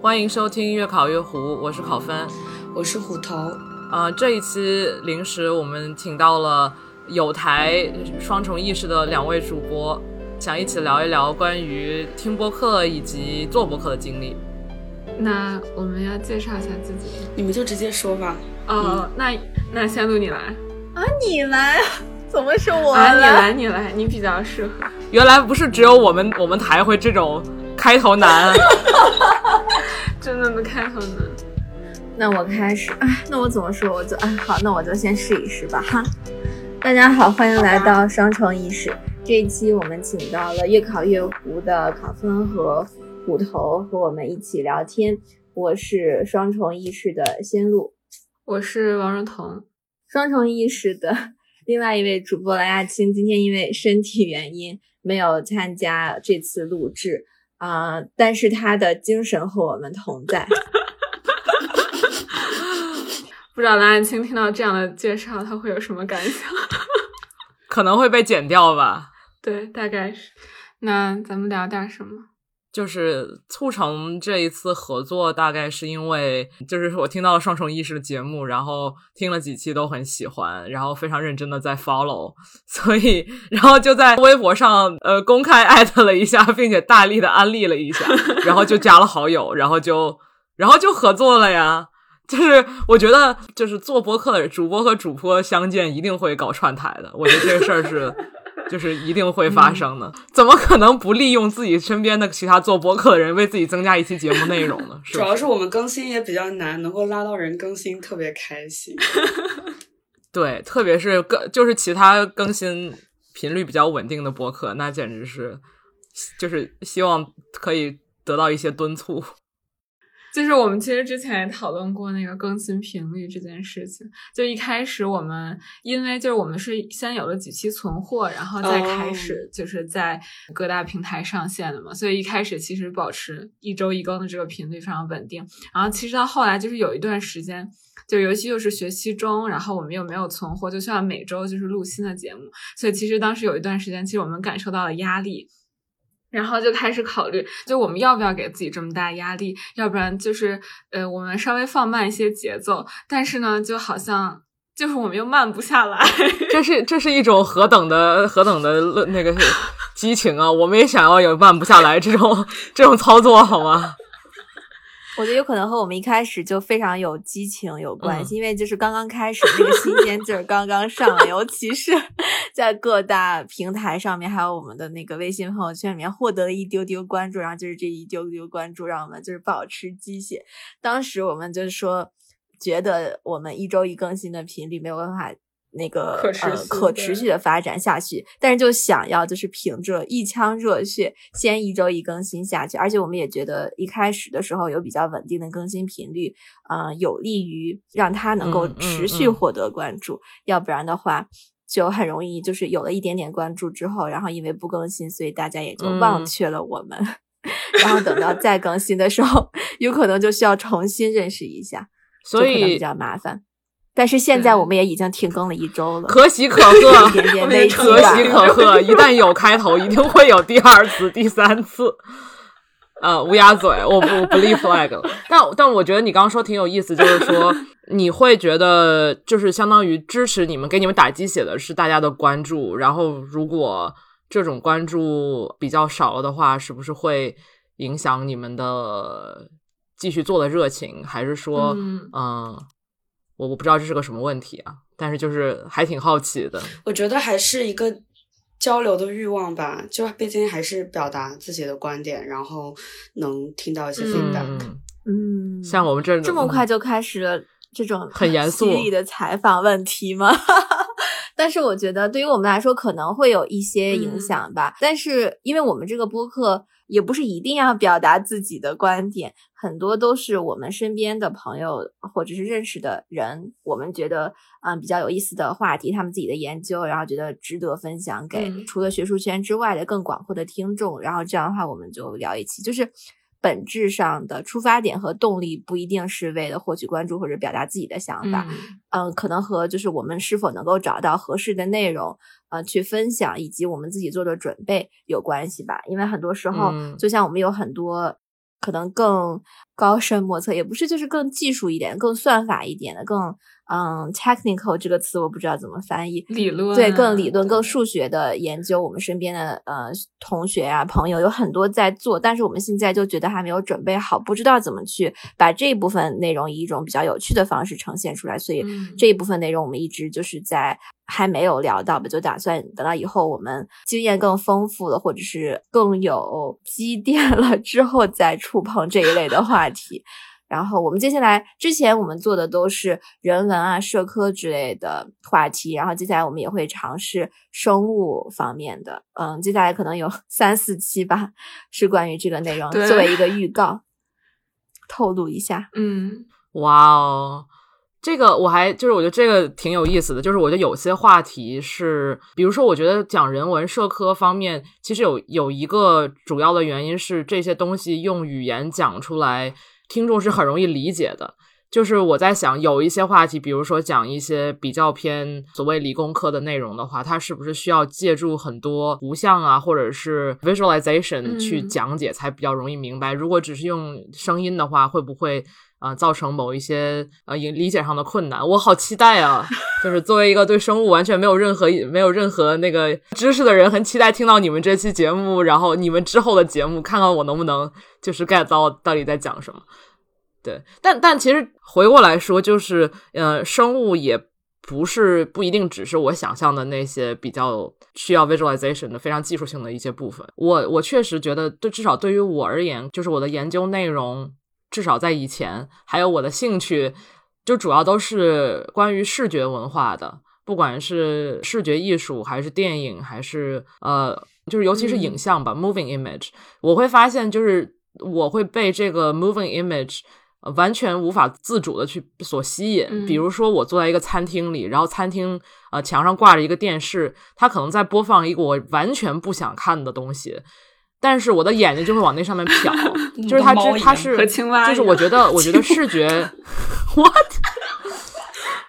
欢迎收听越考越糊，我是考分，我是虎头。呃，这一期临时我们请到了有台双重意识的两位主播，想一起聊一聊关于听播客以及做播客的经历。那我们要介绍一下自己，你们就直接说吧。哦，那那先录你来啊，你来？怎么是我啊？你来，你来，你比较适合。原来不是只有我们我们台会这种开头难，真的能开头难。那我开始，哎，那我怎么说？我就哎，好，那我就先试一试吧，哈。大家好，欢迎来到双重意识。这一期我们请到了越考越糊的考分和虎头和我们一起聊天。我是双重意识的仙露，我是王若彤，双重意识的。另外一位主播蓝亚青今天因为身体原因没有参加这次录制啊，但是他的精神和我们同在。不知道蓝爱青听到这样的介绍他会有什么感想？可能会被剪掉吧。对，大概是。那咱们聊点什么？就是促成这一次合作，大概是因为就是我听到了双重意识的节目，然后听了几期都很喜欢，然后非常认真的在 follow，所以然后就在微博上呃公开 艾特了一下，并且大力的安利了一下，然后就加了好友，然后就然后就合作了呀。就是我觉得就是做播客的主播和主播相见一定会搞串台的，我觉得这个事儿是。就是一定会发生的，怎么可能不利用自己身边的其他做播客的人为自己增加一期节目内容呢？主要是我们更新也比较难，能够拉到人更新特别开心。对，特别是更就是其他更新频率比较稳定的播客，那简直是就是希望可以得到一些敦促。就是我们其实之前也讨论过那个更新频率这件事情。就一开始我们因为就是我们是先有了几期存货，然后再开始就是在各大平台上线的嘛，所以一开始其实保持一周一更的这个频率非常稳定。然后其实到后来就是有一段时间，就尤其又是学期中，然后我们又没有存货，就需要每周就是录新的节目，所以其实当时有一段时间，其实我们感受到了压力。然后就开始考虑，就我们要不要给自己这么大压力？要不然就是，呃，我们稍微放慢一些节奏。但是呢，就好像就是我们又慢不下来。这是这是一种何等的何等的那个激情啊！我们也想要有慢不下来这种这种操作，好吗？我觉得有可能和我们一开始就非常有激情有关系，因为就是刚刚开始那个新鲜劲儿刚刚上来，尤其是在各大平台上面，还有我们的那个微信朋友圈里面获得了一丢丢关注，然后就是这一丢丢关注让我们就是保持鸡血。当时我们就是说，觉得我们一周一更新的频率没有办法。那个呃可持续的发展下去，但是就想要就是凭着一腔热血，先一周一更新下去，而且我们也觉得一开始的时候有比较稳定的更新频率，嗯，有利于让它能够持续获得关注，要不然的话就很容易就是有了一点点关注之后，然后因为不更新，所以大家也就忘却了我们，然后等到再更新的时候，有可能就需要重新认识一下，所以比较麻烦。但是现在我们也已经停更了一周了，可喜可贺，一点点危机可喜可贺。一旦有开头，一定会有第二次、第三次。呃，乌鸦嘴，我不不立 flag 了。但但我觉得你刚刚说挺有意思，就是说 你会觉得就是相当于支持你们、给你们打鸡血的是大家的关注。然后如果这种关注比较少了的话，是不是会影响你们的继续做的热情？还是说，嗯？我我不知道这是个什么问题啊，但是就是还挺好奇的。我觉得还是一个交流的欲望吧，就毕竟还是表达自己的观点，然后能听到一些 feedback。嗯，像我们这这么快就开始了这种很严肃的采访问题吗？但是我觉得对于我们来说可能会有一些影响吧。但是因为我们这个播客。也不是一定要表达自己的观点，很多都是我们身边的朋友或者是认识的人，我们觉得嗯比较有意思的话题，他们自己的研究，然后觉得值得分享给除了学术圈之外的更广阔的听众，然后这样的话我们就聊一期，就是本质上的出发点和动力不一定是为了获取关注或者表达自己的想法，嗯，可能和就是我们是否能够找到合适的内容。呃，去分享以及我们自己做的准备有关系吧，因为很多时候，就像我们有很多可能更高深莫测，也不是，就是更技术一点、更算法一点的、更。嗯，technical 这个词我不知道怎么翻译，理论对更理论、更数学的研究，我们身边的呃同学啊朋友有很多在做，但是我们现在就觉得还没有准备好，不知道怎么去把这一部分内容以一种比较有趣的方式呈现出来，所以这一部分内容我们一直就是在还没有聊到吧，就打算等到以后我们经验更丰富了，或者是更有积淀了之后再触碰这一类的话题。然后我们接下来之前我们做的都是人文啊、社科之类的话题，然后接下来我们也会尝试生物方面的，嗯，接下来可能有 三四期吧，是关于这个内容，作为一个预告，透露一下。嗯，哇哦，这个我还就是我觉得这个挺有意思的，就是我觉得有些话题是，比如说我觉得讲人文社科方面，其实有有一个主要的原因是这些东西用语言讲出来。听众是很容易理解的，就是我在想，有一些话题，比如说讲一些比较偏所谓理工科的内容的话，它是不是需要借助很多图像啊，或者是 visualization 去讲解才比较容易明白？如果只是用声音的话，会不会啊造成某一些呃理解上的困难？我好期待啊！就是作为一个对生物完全没有任何没有任何那个知识的人，很期待听到你们这期节目，然后你们之后的节目，看看我能不能。就是 get 到到底在讲什么，对，但但其实回过来说，就是呃，生物也不是不一定只是我想象的那些比较需要 visualization 的非常技术性的一些部分。我我确实觉得，对至少对于我而言，就是我的研究内容，至少在以前，还有我的兴趣，就主要都是关于视觉文化的，不管是视觉艺术，还是电影，还是呃，就是尤其是影像吧，moving image，我会发现就是。我会被这个 moving image 完全无法自主的去所吸引。比如说，我坐在一个餐厅里，然后餐厅呃墙上挂着一个电视，它可能在播放一个我完全不想看的东西，但是我的眼睛就会往那上面瞟。就是它，它是就是我觉得，我觉得视觉，what？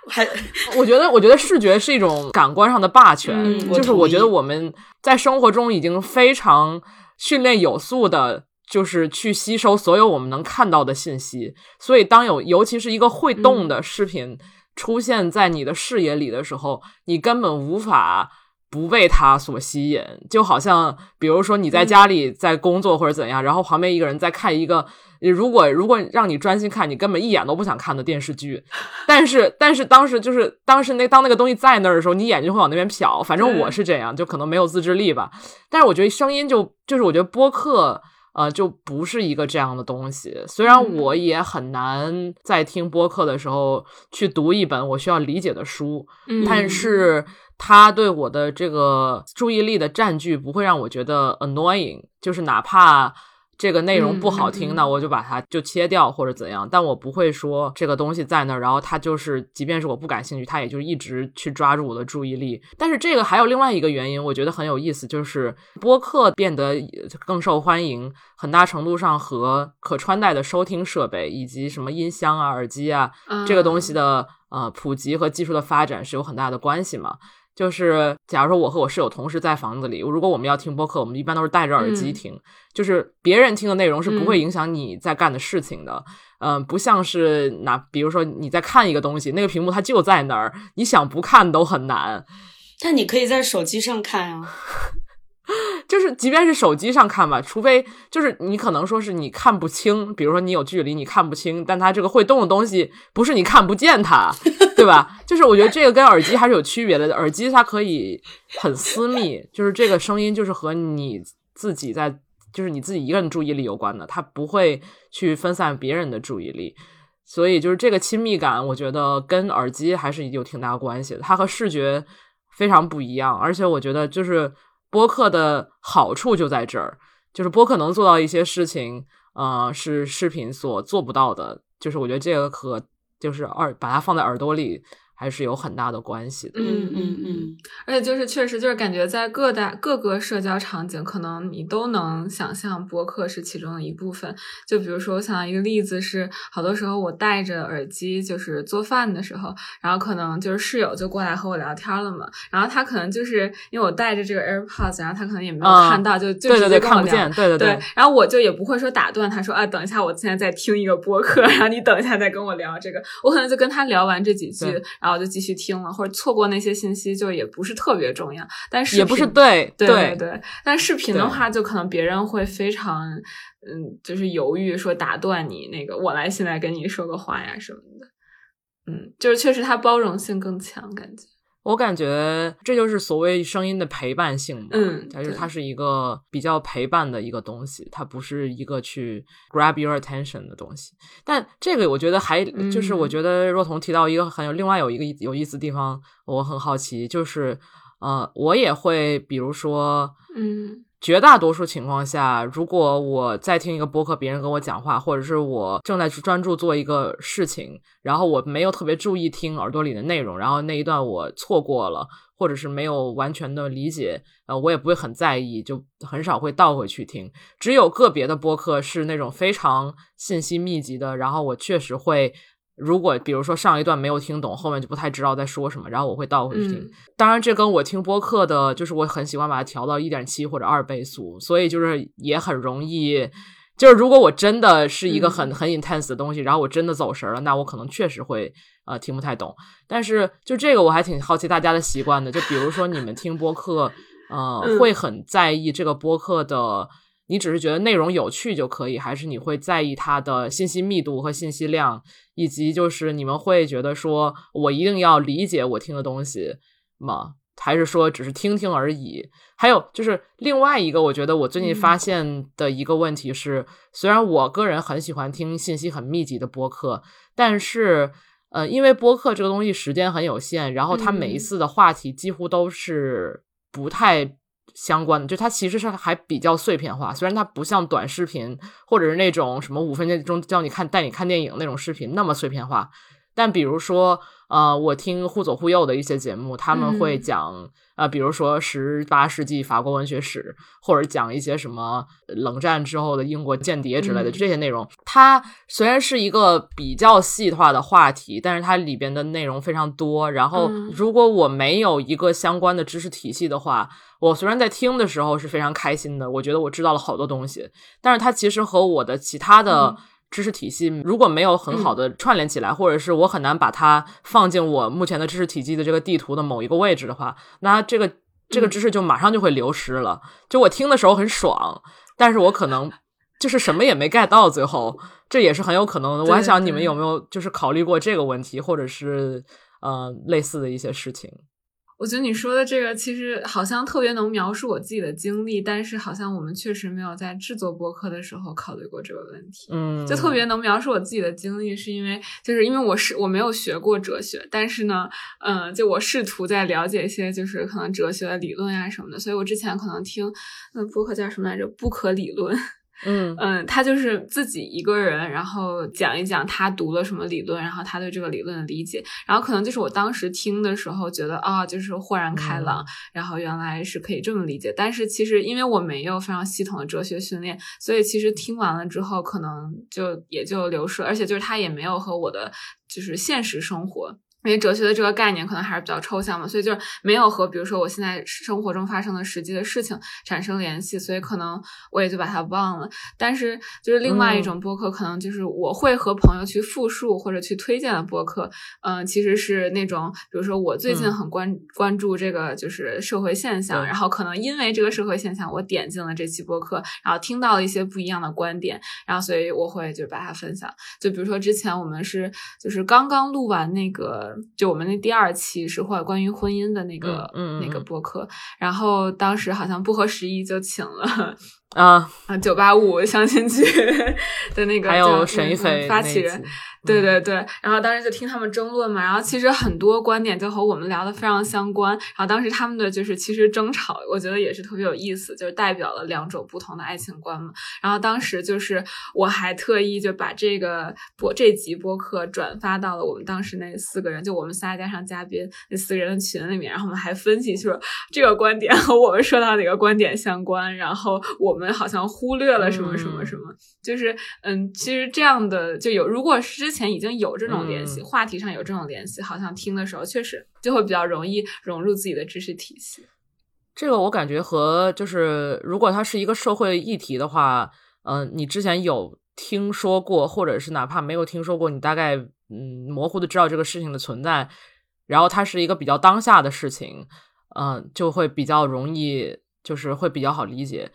还 我觉得，我觉得视觉是一种感官上的霸权。就是我觉得我们在生活中已经非常训练有素的。就是去吸收所有我们能看到的信息，所以当有尤其是一个会动的视频出现在你的视野里的时候，你根本无法不被它所吸引。就好像，比如说你在家里在工作或者怎样，然后旁边一个人在看一个，如果如果让你专心看，你根本一眼都不想看的电视剧，但是但是当时就是当时那当那个东西在那儿的时候，你眼睛会往那边瞟。反正我是这样，就可能没有自制力吧。但是我觉得声音就就是我觉得播客。呃，就不是一个这样的东西。虽然我也很难在听播客的时候去读一本我需要理解的书，但是它对我的这个注意力的占据不会让我觉得 annoying，就是哪怕。这个内容不好听，那我就把它就切掉或者怎样，但我不会说这个东西在那儿，然后它就是，即便是我不感兴趣，它也就一直去抓住我的注意力。但是这个还有另外一个原因，我觉得很有意思，就是播客变得更受欢迎，很大程度上和可穿戴的收听设备以及什么音箱啊、耳机啊这个东西的呃普及和技术的发展是有很大的关系嘛。就是，假如说我和我室友同时在房子里，如果我们要听播客，我们一般都是戴着耳机听。就是别人听的内容是不会影响你在干的事情的。嗯，不像是哪，比如说你在看一个东西，那个屏幕它就在那儿，你想不看都很难。但你可以在手机上看啊。就是，即便是手机上看吧，除非就是你可能说是你看不清，比如说你有距离你看不清，但它这个会动的东西不是你看不见它，对吧？就是我觉得这个跟耳机还是有区别的，耳机它可以很私密，就是这个声音就是和你自己在，就是你自己一个人注意力有关的，它不会去分散别人的注意力，所以就是这个亲密感，我觉得跟耳机还是有挺大关系的，它和视觉非常不一样，而且我觉得就是。播客的好处就在这儿，就是播客能做到一些事情，呃，是视频所做不到的。就是我觉得这个可就是耳把它放在耳朵里，还是有很大的关系的。嗯嗯嗯，而且就是确实就是感觉在各大各个社交场景，可能你都能想象播客是其中的一部分。就比如说，我想到一个例子是，好多时候我戴着耳机就是做饭的时候，然后可能就是室友就过来和我聊天了嘛，然后他可能就是因为我戴着这个 AirPods，然后他可能也没有看到，就就对对对，直接跟我聊。看不见，对对对，然后我就也不会说打断他说啊，等一下，我现在在听一个播客，然后你等一下再跟我聊这个，我可能就跟他聊完这几句对，然后就继续听了，或者错过那些信息就也不是特别重要。但是也不是对对对对，但视频的话，就可能别人会非常嗯，就是犹豫说打断你那个，我来现在跟你说个话呀什么的。嗯，就是确实它包容性更强，感觉。我感觉这就是所谓声音的陪伴性嘛，嗯就是它是一个比较陪伴的一个东西，它不是一个去 grab your attention 的东西。但这个我觉得还就是我嗯觉得若彤提到一个很有另外有一个有意思的地方，我很好奇，就是呃，我也会比如说，嗯绝大多数情况下，如果我在听一个播客，别人跟我讲话，或者是我正在专注做一个事情，然后我没有特别注意听耳朵里的内容，然后那一段我错过了，或者是没有完全的理解，呃，我也不会很在意，就很少会倒回去听。只有个别的播客是那种非常信息密集的，然后我确实会。如果比如说上一段没有听懂，后面就不太知道在说什么，然后我会倒回去听。嗯当然，这跟我听播客的，就是我很喜欢把它调到一点七或者二倍速，所以就是也很容易。就是如果我真的是一个很、嗯很 intense 的东西，然后我真的走神儿了，那我可能确实会呃听不太懂。但是就这个我还挺好奇大家的习惯的，就比如说你们听播客，呃，嗯会很在意这个播客的。你只是觉得内容有趣就可以，还是你会在意它的信息密度和信息量，以及就是你们会觉得说我一定要理解我听的东西吗？还是说只是听听而已？还有就是另外一个，我觉得我最近发现的一个问题是，虽然我个人很喜欢听信息很密集的播客，但是呃，因为播客这个东西时间很有限，然后它每一嗯次的话题几乎都是不太。相关的，就它其实是还比较碎片化，虽然它不像短视频或者是那种什么五分钟叫你看带你看电影那种视频那么碎片化，但比如说，呃，我听忽左忽右的一些节目，他们会嗯讲，呃，比如说十八世纪法国文学史，或者讲一些什么冷战之后的英国间谍之类的、嗯这些内容。它虽然是一个比较细化的话题，但是它里边的内容非常多。然后，嗯如果我没有一个相关的知识体系的话，我虽然在听的时候是非常开心的，我觉得我知道了好多东西，但是它其实和我的其他的嗯知识体系如果没有很好的串联起来，或者是我很难把它放进我目前的知识体系的这个地图的某一个位置的话，那这个这个知识就马上就会流失了。就我听的时候很爽，但是我可能就是什么也没 get 到，最后这也是很有可能的。我还想你们有没有就是考虑过这个问题，或者是呃类似的一些事情？我觉得你说的这个其实好像特别能描述我自己的经历，但是好像我们确实没有在制作播客的时候考虑过这个问题。嗯，就特别能描述我自己的经历，是因为就是因为我是我没有学过哲学，但是呢，嗯，就我试图在了解一些就是可能哲学的理论呀什么的，所以我之前可能听那播客叫什么来着，不可理论。嗯嗯，他就是自己一个人，然后讲一讲他读了什么理论，然后他对这个理论的理解，然后可能就是我当时听的时候觉得啊、就是豁然开朗，然后原来是可以这么理解。但是其实因为我没有非常系统的哲学训练，所以其实听完了之后，可能就也就流失，而且就是他也没有和我的就是现实生活。因为哲学的这个概念可能还是比较抽象嘛，所以就是没有和比如说我现在生活中发生的实际的事情产生联系，所以可能我也就把它忘了。但是就是另外一种播客，可能就是我会和朋友去复述或者去推荐的播客，嗯、其实是那种比如说我最近嗯很关、关注这个就是社会现象，然后可能因为这个社会现象，我点进了这期播客，然后听到了一些不一样的观点，然后所以我会就把它分享。就比如说之前我们是就是刚刚录完那个，就我们那第二期是或关于婚姻的那个、嗯嗯嗯那个嗯。播客，然后当时好像不合时宜就请了啊啊九八五相亲局 的那个，还有沈一菲发起人。对对对，然后当时就听他们争论嘛，然后其实很多观点就和我们聊的非常相关。然后当时他们的就是其实争吵，我觉得也是特别有意思，就是代表了两种不同的爱情观嘛。然后当时就是我还特意就把这个播这集播客转发到了我们当时那四个人，就我们仨加上嘉宾那四个人的群里面。然后我们还分析说这个观点和我们说到哪个观点相关，然后我们好像忽略了什么什么什么。就是嗯，其实这样的就有，如果是之前已经有这种联系，话题上有这种联系，好像听的时候确实就会比较容易融入自己的知识体系。这个我感觉和就是如果它是一个社会议题的话，嗯，你之前有听说过，或者是哪怕没有听说过，你大概嗯模糊的知道这个事情的存在，然后它是一个比较当下的事情，嗯，就会比较容易，就是会比较好理解。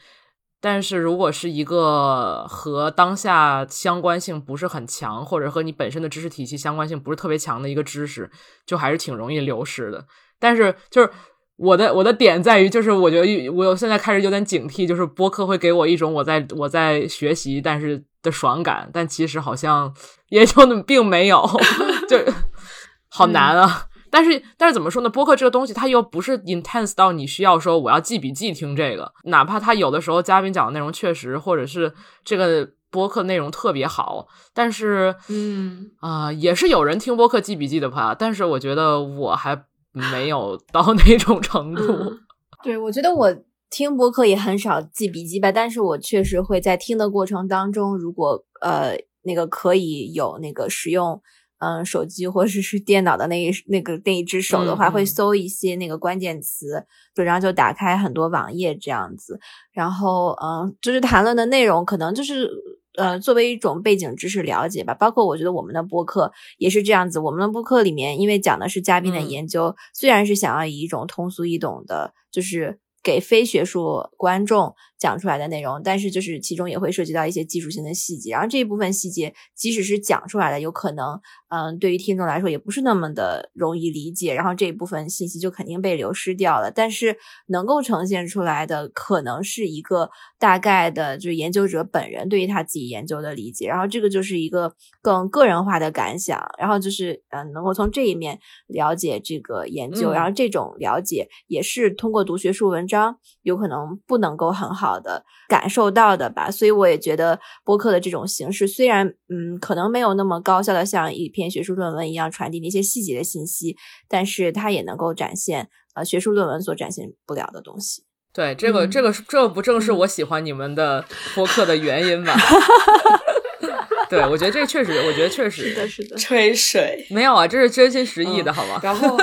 但是如果是一个和当下相关性不是很强，或者和你本身的知识体系相关性不是特别强的一个知识，就还是挺容易流失的。但是就是我的我的点在于，就是我觉得我现在开始有点警惕，就是播客会给我一种我在我在学习，但是的爽感，但其实好像也就并没有，就 好难啊。但是，但是怎么说呢？播客这个东西，它又不是 intense 到你需要说我要记笔记听这个，哪怕他有的时候嘉宾讲的内容确实，或者是这个播客内容特别好，但是，嗯啊，也是有人听播客记笔记的吧？但是我觉得我还没有到那种程度。对，我觉得我听播客也很少记笔记吧，但是我确实会在听的过程当中，如果呃那个可以有那个使用。嗯，手机或者是电脑的那一那个那一只手的话，会搜一些那个关键词，就然后就打开很多网页这样子。然后，嗯，就是谈论的内容可能就是呃，作为一种背景知识了解吧。包括我觉得我们的播客也是这样子。我们的播客里面，因为讲的是嘉宾的研究，虽然是想要以一种通俗易懂的，就是给非学术观众。讲出来的内容，但是就是其中也会涉及到一些技术性的细节，然后这一部分细节即使是讲出来的，有可能，嗯，对于听众来说也不是那么的容易理解，然后这一部分信息就肯定被流失掉了。但是能够呈现出来的，可能是一个大概的，就是研究者本人对于他自己研究的理解，然后这个就是一个更个人化的感想，然后就是，嗯，能够从这一面了解这个研究，然后这种了解也是通过读学术文章，有可能不能够很好。的感受到的吧，所以我也觉得播客的这种形式，虽然嗯，可能没有那么高效的像一篇学术论文一样传递那些细节的信息，但是它也能够展现呃学术论文所展现不了的东西。对，这个这个这不正是我喜欢你们的播客的原因吗？对，我觉得这确实，我觉得确实是的，是的，吹水没有啊，这是真心实意的，好吗？然后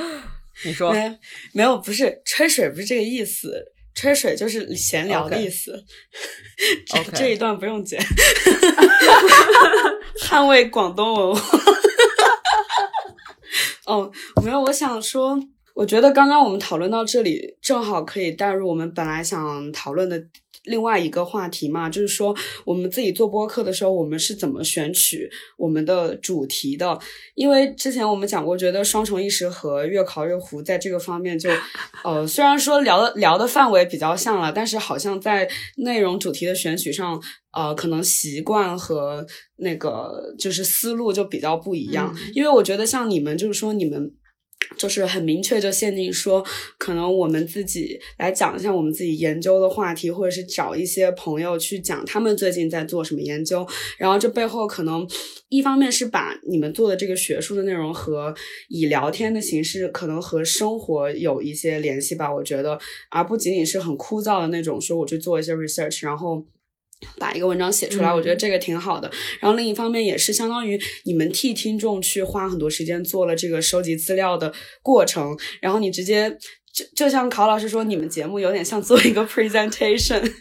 你说没没有，不是吹水，不是这个意思。吹水就是闲聊的意思，这这一段不用剪，捍卫广东文化。哦，没有，我想说，我觉得刚刚我们讨论到这里，正好可以带入我们本来想讨论的。另外一个话题嘛，就是说我们自己做播客的时候，我们是怎么选取我们的主题的？因为之前我们讲过，觉得双重意识和越考越糊在这个方面就，呃，虽然说聊的聊的范围比较像了，但是好像在内容主题的选取上，呃，可能习惯和那个就是思路就比较不一样。因为我觉得像你们，就是说你们。就是很明确，就限定说，可能我们自己来讲一下我们自己研究的话题，或者是找一些朋友去讲他们最近在做什么研究。然后这背后可能一方面是把你们做的这个学术的内容和以聊天的形式，可能和生活有一些联系吧。我觉得，而不仅仅是很枯燥的那种，说我去做一些 research，然后。把一个文章写出来，我觉得这个挺好的。然后另一方面也是相当于你们替听众去花很多时间做了这个收集资料的过程。然后你直接就就像考老师说，你们节目有点像做一个 presentation。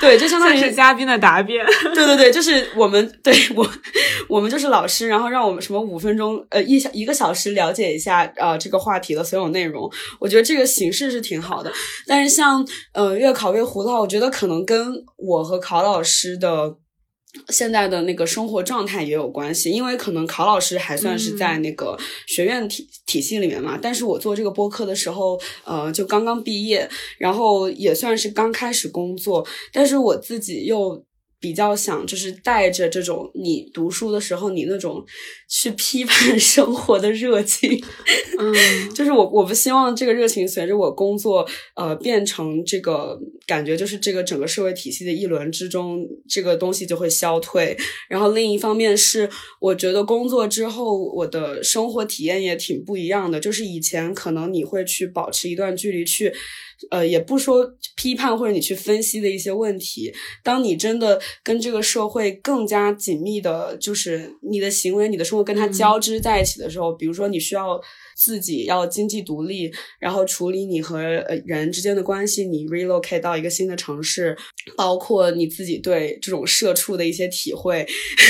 对，就相当于是嘉宾的答辩。对对对，就是我们对我我们就是老师，然后让我们什么五分钟呃一小一个小时了解一下呃这个话题的所有内容。我觉得这个形式是挺好的。但是像呃越考越糊的话，我觉得可能跟我和考老师的现在的那个生活状态也有关系，因为可能考老师还算是在那个学院体体系里面嘛，但是我做这个播客的时候，呃，就刚刚毕业，然后也算是刚开始工作，但是我自己又。比较想就是带着这种你读书的时候你那种去批判 生活的热情，嗯，就是我我不希望这个热情随着我工作呃变成这个感觉就是这个整个社会体系的一轮之中这个东西就会消退。然后另一方面是我觉得工作之后我的生活体验也挺不一样的，就是以前可能你会去保持一段距离去。呃，也不说批判或者你去分析的一些问题。当你真的跟这个社会更加紧密的，就是你的行为、你的生活跟它交织在一起的时候，比如说你需要自己要经济独立，然后处理你和呃人之间的关系，你 relocate 到一个新的城市，包括你自己对这种社畜的一些体会，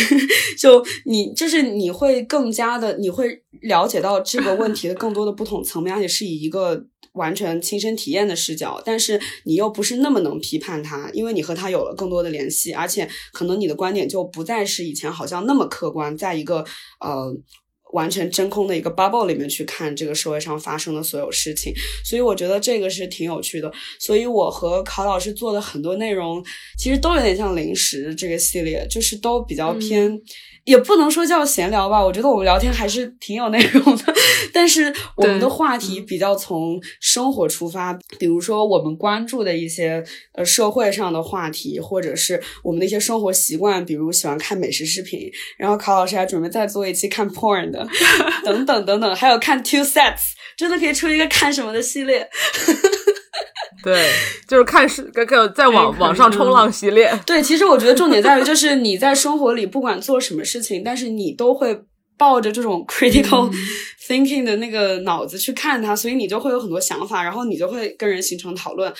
就你就是你会更加的，你会了解到这个问题的更多的不同层面，而且是以一个。完全亲身体验的视角，但是你又不是那么能批判他，因为你和他有了更多的联系，而且可能你的观点就不再是以前好像那么客观，在一个呃完全真空的一个 bubble 里面去看这个社会上发生的所有事情，所以我觉得这个是挺有趣的。所以我和考老师做的很多内容，其实都有点像零食这个系列，就是都比较偏。也不能说叫闲聊吧，我觉得我们聊天还是挺有内容的。但是我们的话题比较从生活出发，比如说我们关注的一些呃社会上的话题，或者是我们的一些生活习惯，比如喜欢看美食视频。然后考老师还准备再做一期看 porn 的，等等等等，还有看 two sets，真的可以出一个看什么的系列。对，就是看是个个在网网上冲浪系列。对，其实我觉得重点在于，就是你在生活里不管做什么事情，但是你都会抱着这种 critical thinking 的那个脑子去看它，所以你就会有很多想法，然后你就会跟人形成讨论。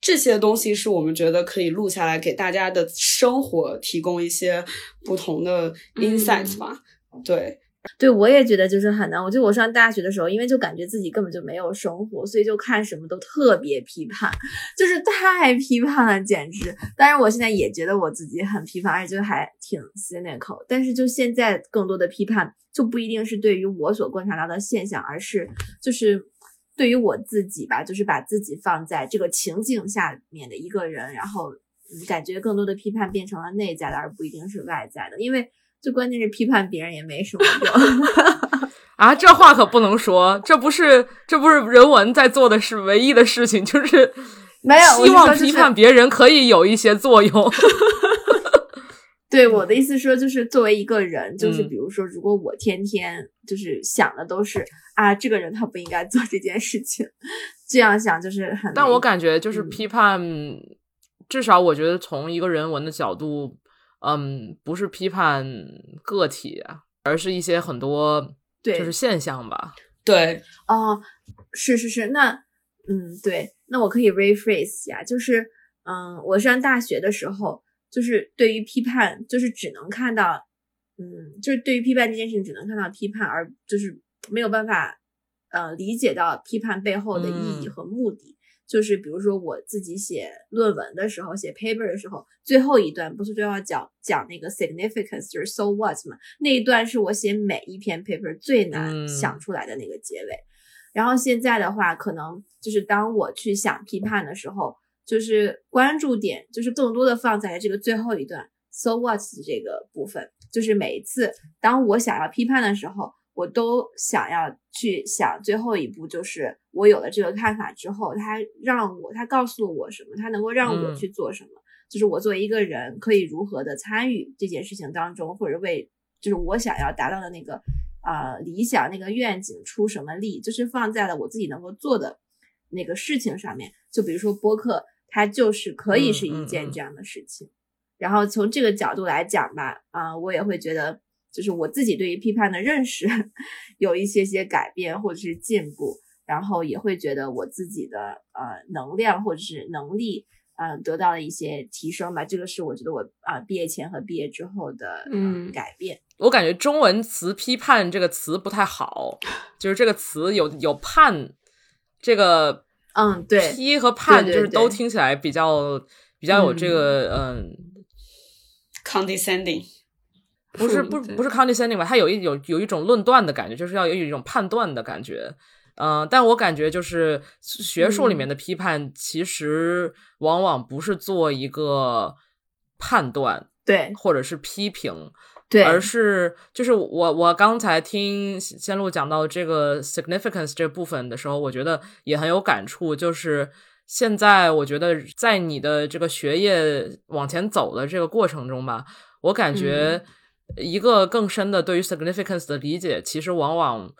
这些东西是我们觉得可以录下来，给大家的生活提供一些不同的 insights 吧。对。对，我也觉得就是很难。我就我上大学的时候，因为就感觉自己根本就没有生活，所以就看什么都特别批判，就是太批判了，简直。当然，我现在也觉得我自己很批判，而且就还挺 cynical。但是就现在更多的批判，就不一定是对于我所观察到的现象，而是就是对于我自己吧，就是把自己放在这个情境下面的一个人，然后感觉更多的批判变成了内在的，而不一定是外在的，因为。最关键是批判别人也没什么用 啊！这话可不能说，这不是这不是人文在做的是唯一的事情，就是 没有希望批判别人可以有一些作用。对我的意思说，就是作为一个人，就是比如说，如果我天天就是想的都是啊，这个人他不应该做这件事情，这样想就是很。但我感觉就是批判，至少我觉得从一个人文的角度。嗯，不是批判个体，而是一些很多，对，就是现象吧。对，哦，是是是，那，嗯，对，那我可以 rephrase 一下，就是，嗯，我上大学的时候，就是对于批判，就是只能看到，嗯，就是对于批判这件事情，只能看到批判，而就是没有办法，呃，理解到批判背后的意义和目的。就是比如说我自己写论文的时候，写 paper 的时候，最后一段不是都要讲讲那个 significance，就是 so what 嘛？那一段是我写每一篇 paper 最难想出来的那个结尾。然后现在的话，可能就是当我去想批判的时候，就是关注点就是更多的放在这个最后一段 so what 这个部分。就是每一次当我想要批判的时候。我都想要去想最后一步，就是我有了这个看法之后，他让我，他告诉我什么，他能够让我去做什么，就是我作为一个人可以如何的参与这件事情当中，或者为就是我想要达到的那个啊理想那个愿景出什么力，就是放在了我自己能够做的那个事情上面。就比如说播客，它就是可以是一件这样的事情。然后从这个角度来讲吧，啊，我也会觉得。就是我自己对于批判的认识 有一些些改变或者是进步，然后也会觉得我自己的呃能量或者是能力呃得到了一些提升吧。这个是我觉得我啊毕业前和毕业之后的嗯改变。我感觉中文词“批判”这个词不太好，就是这个词有有判这个嗯对批和判就是都听起来比较比较有这个嗯。condescending。不是不不是 condescending 吧？它有一有有一种论断的感觉，就是要有一种判断的感觉。嗯，但我感觉就是学术里面的批判，其实往往不是做一个判断，对，或者是批评，对，而是就是我我刚才听仙路讲到这个 significance 这部分的时候，我觉得也很有感触。就是现在我觉得在你的这个学业往前走的这个过程中吧，我感觉一个更深的对于 significance 的理解，其实往往。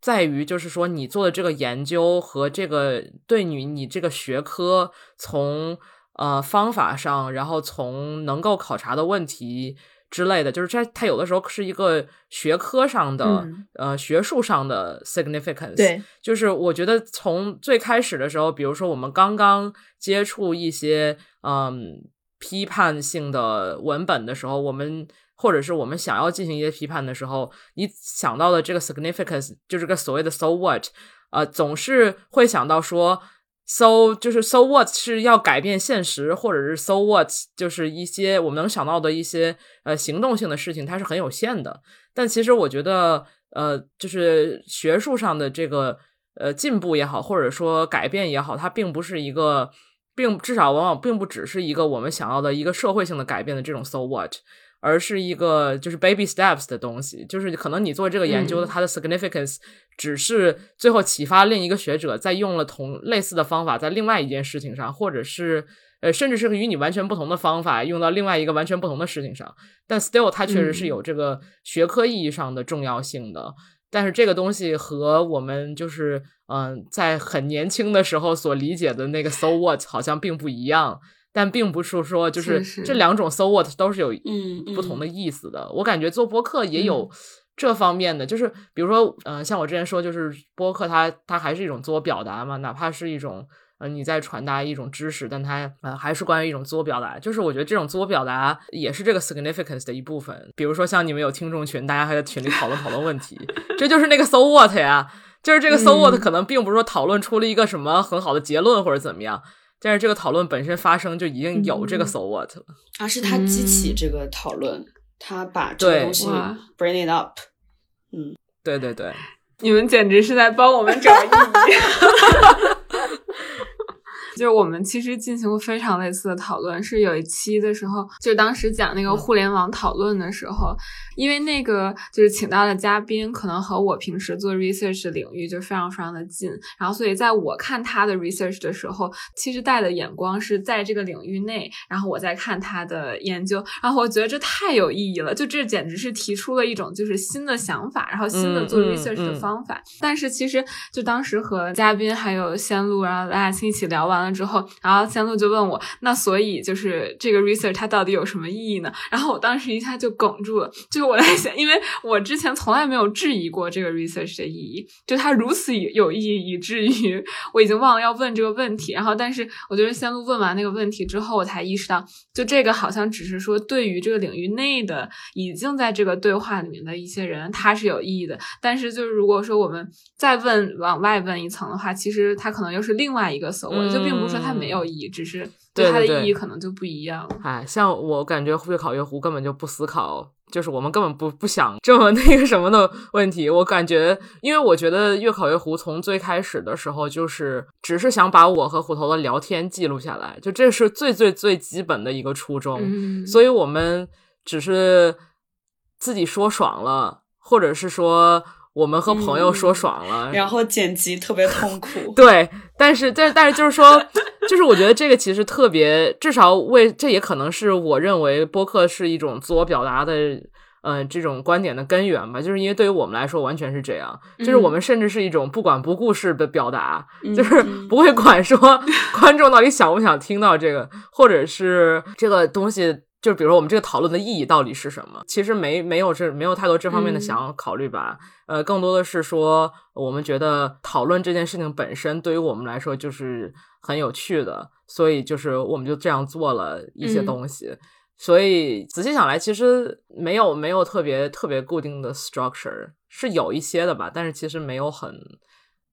在于，就是说，你做的这个研究和这个对你你这个学科从呃方法上，然后从能够考察的问题之类的，就是这它有的时候是一个学科上的呃学术上的 significance。对，就是我觉得从最开始的时候，比如说我们刚刚接触一些嗯批判性的文本的时候，我们。或者是我们想要进行一些批判的时候，你想到的这个 significance 就是个所谓的 so what，呃，总是会想到说 so 就是 so what 是要改变现实，或者是 so what 就是一些我们能想到的一些呃行动性的事情，它是很有限的。但其实我觉得，呃，就是学术上的这个呃进步也好，或者说改变也好，它并不是一个，并至少往往并不只是一个我们想要的一个社会性的改变的这种 so what。而是一个就是 baby steps 的东西，就是可能你做这个研究的它的 significance 只是最后启发另一个学者在用了同类似的方法在另外一件事情上，或者是呃甚至是与你完全不同的方法用到另外一个完全不同的事情上，但 still 它确实是有这个学科意义上的重要性的。但是这个东西和我们就是嗯在很年轻的时候所理解的那个 so what 好像并不一样。但并不是说，就是这两种 so what 都是有不同的意思的。我感觉做播客也有这方面的，就是比如说，嗯，像我之前说，就是播客它它还是一种自我表达嘛，哪怕是一种呃你在传达一种知识，但它呃还是关于一种自我表达。就是我觉得这种自我表达也是这个 significance 的一部分。比如说像你们有听众群，大家还在群里讨论讨论问题，这就是那个 so what 呀，就是这个 so what 可能并不是说讨论出了一个什么很好的结论或者怎么样。但是这个讨论本身发生就已经有这个 so what 了，而是。他激起这个讨论，他把这个东西 bring it up，嗯，对对对，你们简直是在帮我们找意义。就是我们其实进行过非常类似的讨论，是有一期的时候，就当时讲那个互联网讨论的时候，因为那个就是请到的嘉宾可能和我平时做 research 的领域就非常非常的近，然后所以在我看他的 research 的时候，其实带的眼光是在这个领域内，然后我在看他的研究，然后我觉得这太有意义了，就这简直是提出了一种就是新的想法，然后新的做 research 的方法。但是其实就当时和嘉宾还有仙露，然后大家一起聊完。之后，然后仙路就问我，那所以就是这个 research 它到底有什么意义呢？然后我当时一下就哽住了，就我在想，因为我之前从来没有质疑过这个 research 的意义，就它如此有意义，以至于我已经忘了要问这个问题。然后，但是我觉得仙路问完那个问题之后，我才意识到，就这个好像只是说对于这个领域内的已经在这个对话里面的一些人，它是有意义的。但是，就是如果说我们再问往外问一层的话，其实它可能又是另外一个所谓，就并。并不是说它没有意义，只是对它的意义可能就不一样了。哎，像我感觉越考越糊，根本就不思考，就是我们根本不不想这么 那个什么的问题。我感觉，因为我觉得越考越糊，从最开始的时候就是只是想把我和虎头的聊天记录下来，就这是最最最基本的一个初衷。所以我们只是自己说爽了，或者是说。我们和朋友说爽了，然后剪辑特别痛苦。对，但是但但是就是说，就是我觉得这个其实特别，至少为这也可能是我认为播客是一种自我表达的，呃，这种观点的根源吧。就是因为对于我们来说，完全是这样。就是我们甚至是一种不管不顾式的表达，就是不会管说观众到底想不想听到这个，或者是这个东西。就比如说，我们这个讨论的意义到底是什么？其实没没有这没有太多这方面的想要考虑吧。呃，更多的是说，我们觉得讨论这件事情本身对于我们来说就是很有趣的，所以就是我们就这样做了一些东西。所以仔细想来，其实没有没有特别特别固定的 structure，是有一些的吧，但是其实没有很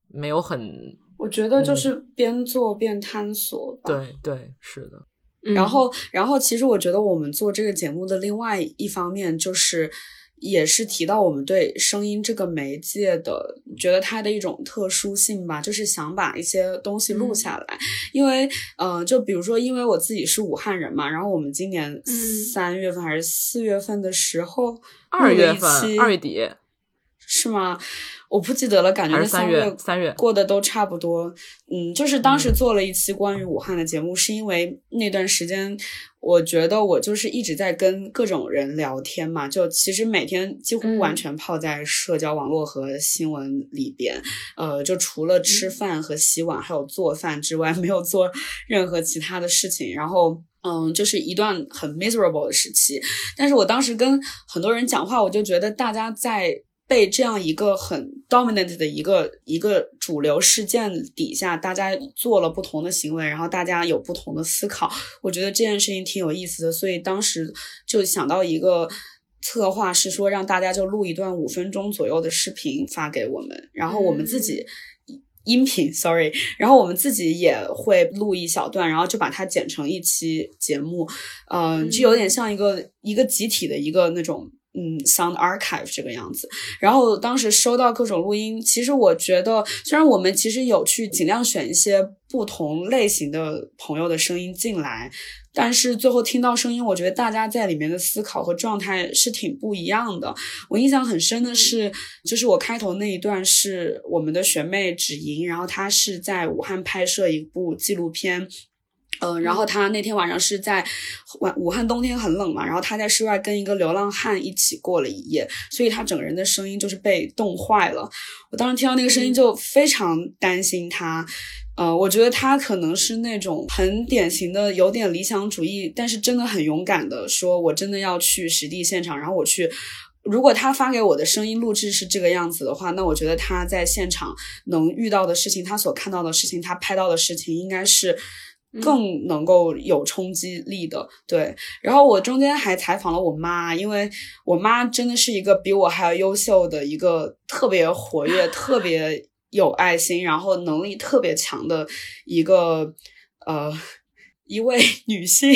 没有很。我觉得就是边做边探索。对对，是的。然后，然后，其实我觉得我们做这个节目的另外一方面，就是也是提到我们对声音这个媒介的，觉得它的一种特殊性吧，就是想把一些东西录下来。因为，呃，就比如说，因为我自己是武汉人嘛，然后我们今年三月份还是四月份的时候，二月份，二月底，是吗？我不记得了，感觉三月三月过得都差不多。嗯，就是当时做了一期关于武汉的节目，是因为那段时间，我觉得我就是一直在跟各种人聊天嘛，就其实每天几乎完全泡在社交网络和新闻里边。呃，就除了吃饭和洗碗还有做饭之外，没有做任何其他的事情。然后，嗯，就是一段很 miserable 的时期。但是我当时跟很多人讲话，我就觉得大家在。被这样一个很 dominant 的一个一个主流事件底下，大家做了不同的行为，然后大家有不同的思考，我觉得这件事情挺有意思的，所以当时就想到一个策划，是说让大家就录一段五分钟左右的视频发给我们，然后我们自己 音频，sorry，然后我们自己也会录一小段，然后就把它剪成一期节目，嗯，就有点像一个一个集体的一个那种。嗯，Sound Archive 这个样子，然后当时收到各种录音，其实我觉得，虽然我们其实有去尽量选一些不同类型的朋友的声音进来，但是最后听到声音，我觉得大家在里面的思考和状态是挺不一样的。我印象很深的是，就是我开头那一段是我们的学妹芷莹，然后她是在武汉拍摄一部纪录片。嗯，然后他那天晚上是在武武汉冬天很冷嘛，然后他在室外跟一个流浪汉一起过了一夜，所以他整个人的声音就是被冻坏了。我当时听到那个声音就非常担心他，呃，我觉得他可能是那种很典型的有点理想主义，但是真的很勇敢的说，我真的要去实地现场，然后我去。如果他发给我的声音录制是这个样子的话，那我觉得他在现场能遇到的事情，他所看到的事情，他拍到的事情，应该是。更能够有冲击力的，对。然后我中间还采访了我妈，因为我妈真的是一个比我还要优秀的一个特别活跃、特别有爱心，然后能力特别强的一个呃。一位 女性，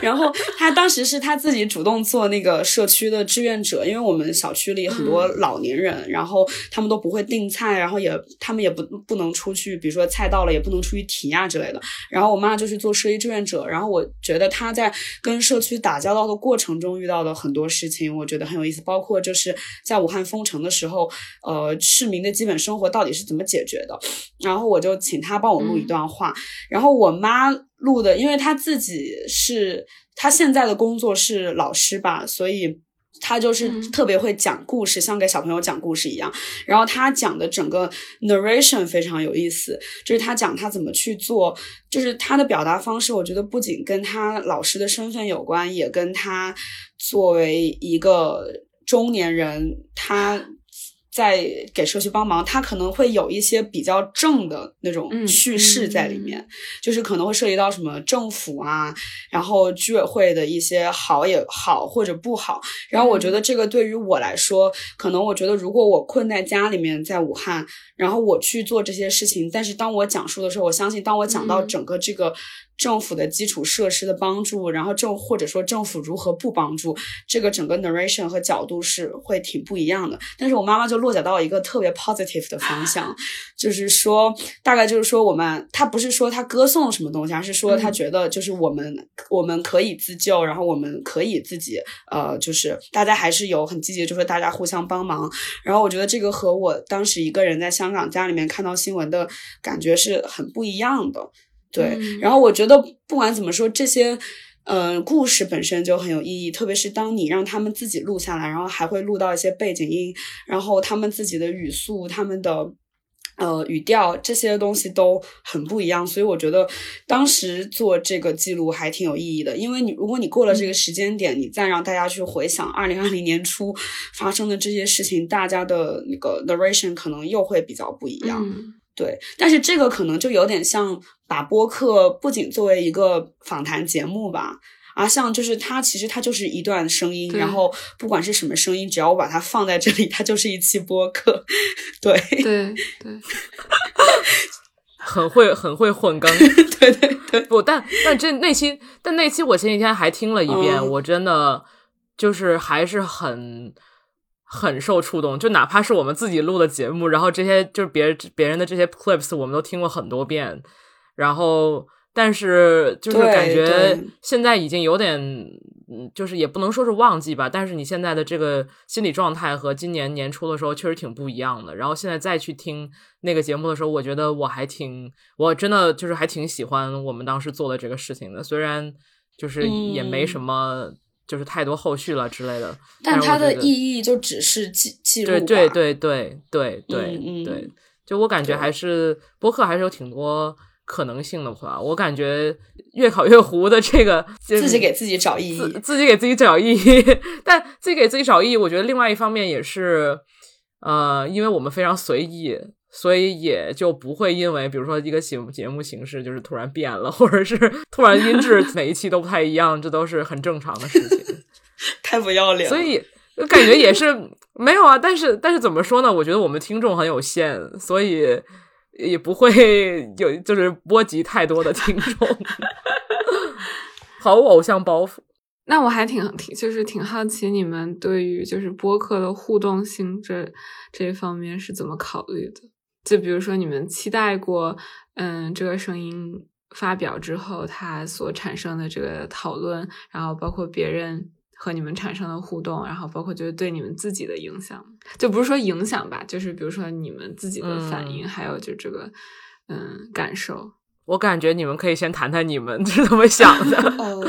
然后她当时是她自己主动做那个社区的志愿者，因为我们小区里很多老年人，然后他们都不会订菜，然后也他们也不不能出去，比如说菜到了也不能出去提啊之类的。然后我妈就去做社区志愿者，然后我觉得她在跟社区打交道的过程中遇到的很多事情，我觉得很有意思，包括就是在武汉封城的时候，呃，市民的基本生活到底是怎么解决的。然后我就请她帮我录一段话，然后我妈。录的，因为他自己是他现在的工作是老师吧，所以他就是特别会讲故事，像给小朋友讲故事一样。然后他讲的整个 narration 非常有意思，就是他讲他怎么去做，就是他的表达方式，我觉得不仅跟他老师的身份有关，也跟他作为一个中年人，他。在给社区帮忙，他可能会有一些比较正的那种叙事在里面，就是可能会涉及到什么政府啊，然后居委会的一些好也好或者不好。然后我觉得这个对于我来说，可能我觉得如果我困在家里面，在武汉，然后我去做这些事情，但是当我讲述的时候，我相信当我讲到整个这个。政府的基础设施的帮助，然后政或者说政府如何不帮助，这个整个 narration 和角度是会挺不一样的。但是我妈妈就落脚到一个特别 positive 的方向，就是说，大概就是说，我们她不是说她歌颂什么东西，而是说她觉得就是我们我们可以自救，然后我们可以自己呃，就是大家还是有很积极，就是大家互相帮忙。然后我觉得这个和我当时一个人在香港家里面看到新闻的感觉是很不一样的。对，然后我觉得不管怎么说，这些，呃，故事本身就很有意义。特别是当你让他们自己录下来，然后还会录到一些背景音，然后他们自己的语速、他们的呃语调这些东西都很不一样。所以我觉得当时做这个记录还挺有意义的。因为你如果你过了这个时间点，你再让大家去回想二零二零年初发生的这些事情，大家的那个 narration 可能又会比较不一样。对，但是这个可能就有点像把播客不仅作为一个访谈节目吧，啊像就是它其实它就是一段声音，然后不管是什么声音，只要我把它放在这里，它就是一期播客。对对对。很会很会混 更，对对对，不，但但这那期，但那期我前几天还听了一遍，嗯我真的就是还是很很受触动。就哪怕是我们自己录的节目，然后这些就是别人别人的这些 clips，我们都听过很多遍，然后但是就是感觉现在已经有点，嗯，就是也不能说是忘记吧，但是你现在的这个心理状态和今年年初的时候确实挺不一样的。然后现在再去听那个节目的时候，我觉得我还挺，我真的就是还挺喜欢我们当时做的这个事情的，虽然就是也没嗯什么。就是太多后续了之类的，但它的意义就只是记记录对，对对对对对对，就我感觉还是播客还是有挺多可能性的吧。我感觉越考越糊的这个自己给自己找意义自。自己给自己找意义，但自己给自己找意义，我觉得另外一方面也是，呃，因为我们非常随意。所以也就不会因为，比如说一个节目节目形式就是突然变了，或者是突然音质每一期都不太一样，这都是很正常的事情。太不要脸了。所以我感觉也是没有啊，但是但是怎么说呢？我觉得我们听众很有限，所以也不会有就是波及太多的听众，毫无偶像包袱。那我还挺挺就是挺好奇你们对于就是播客的互动性这这方面是怎么考虑的？就比如说你们期待过，嗯，这个声音发表之后它所产生的这个讨论，然后包括别人和你们产生的互动，然后包括就是对你们自己的影响，就不是说影响吧，就是比如说你们自己的反应，嗯还有就这个嗯感受。我感觉你们可以先谈谈你们 是怎么想的。哦，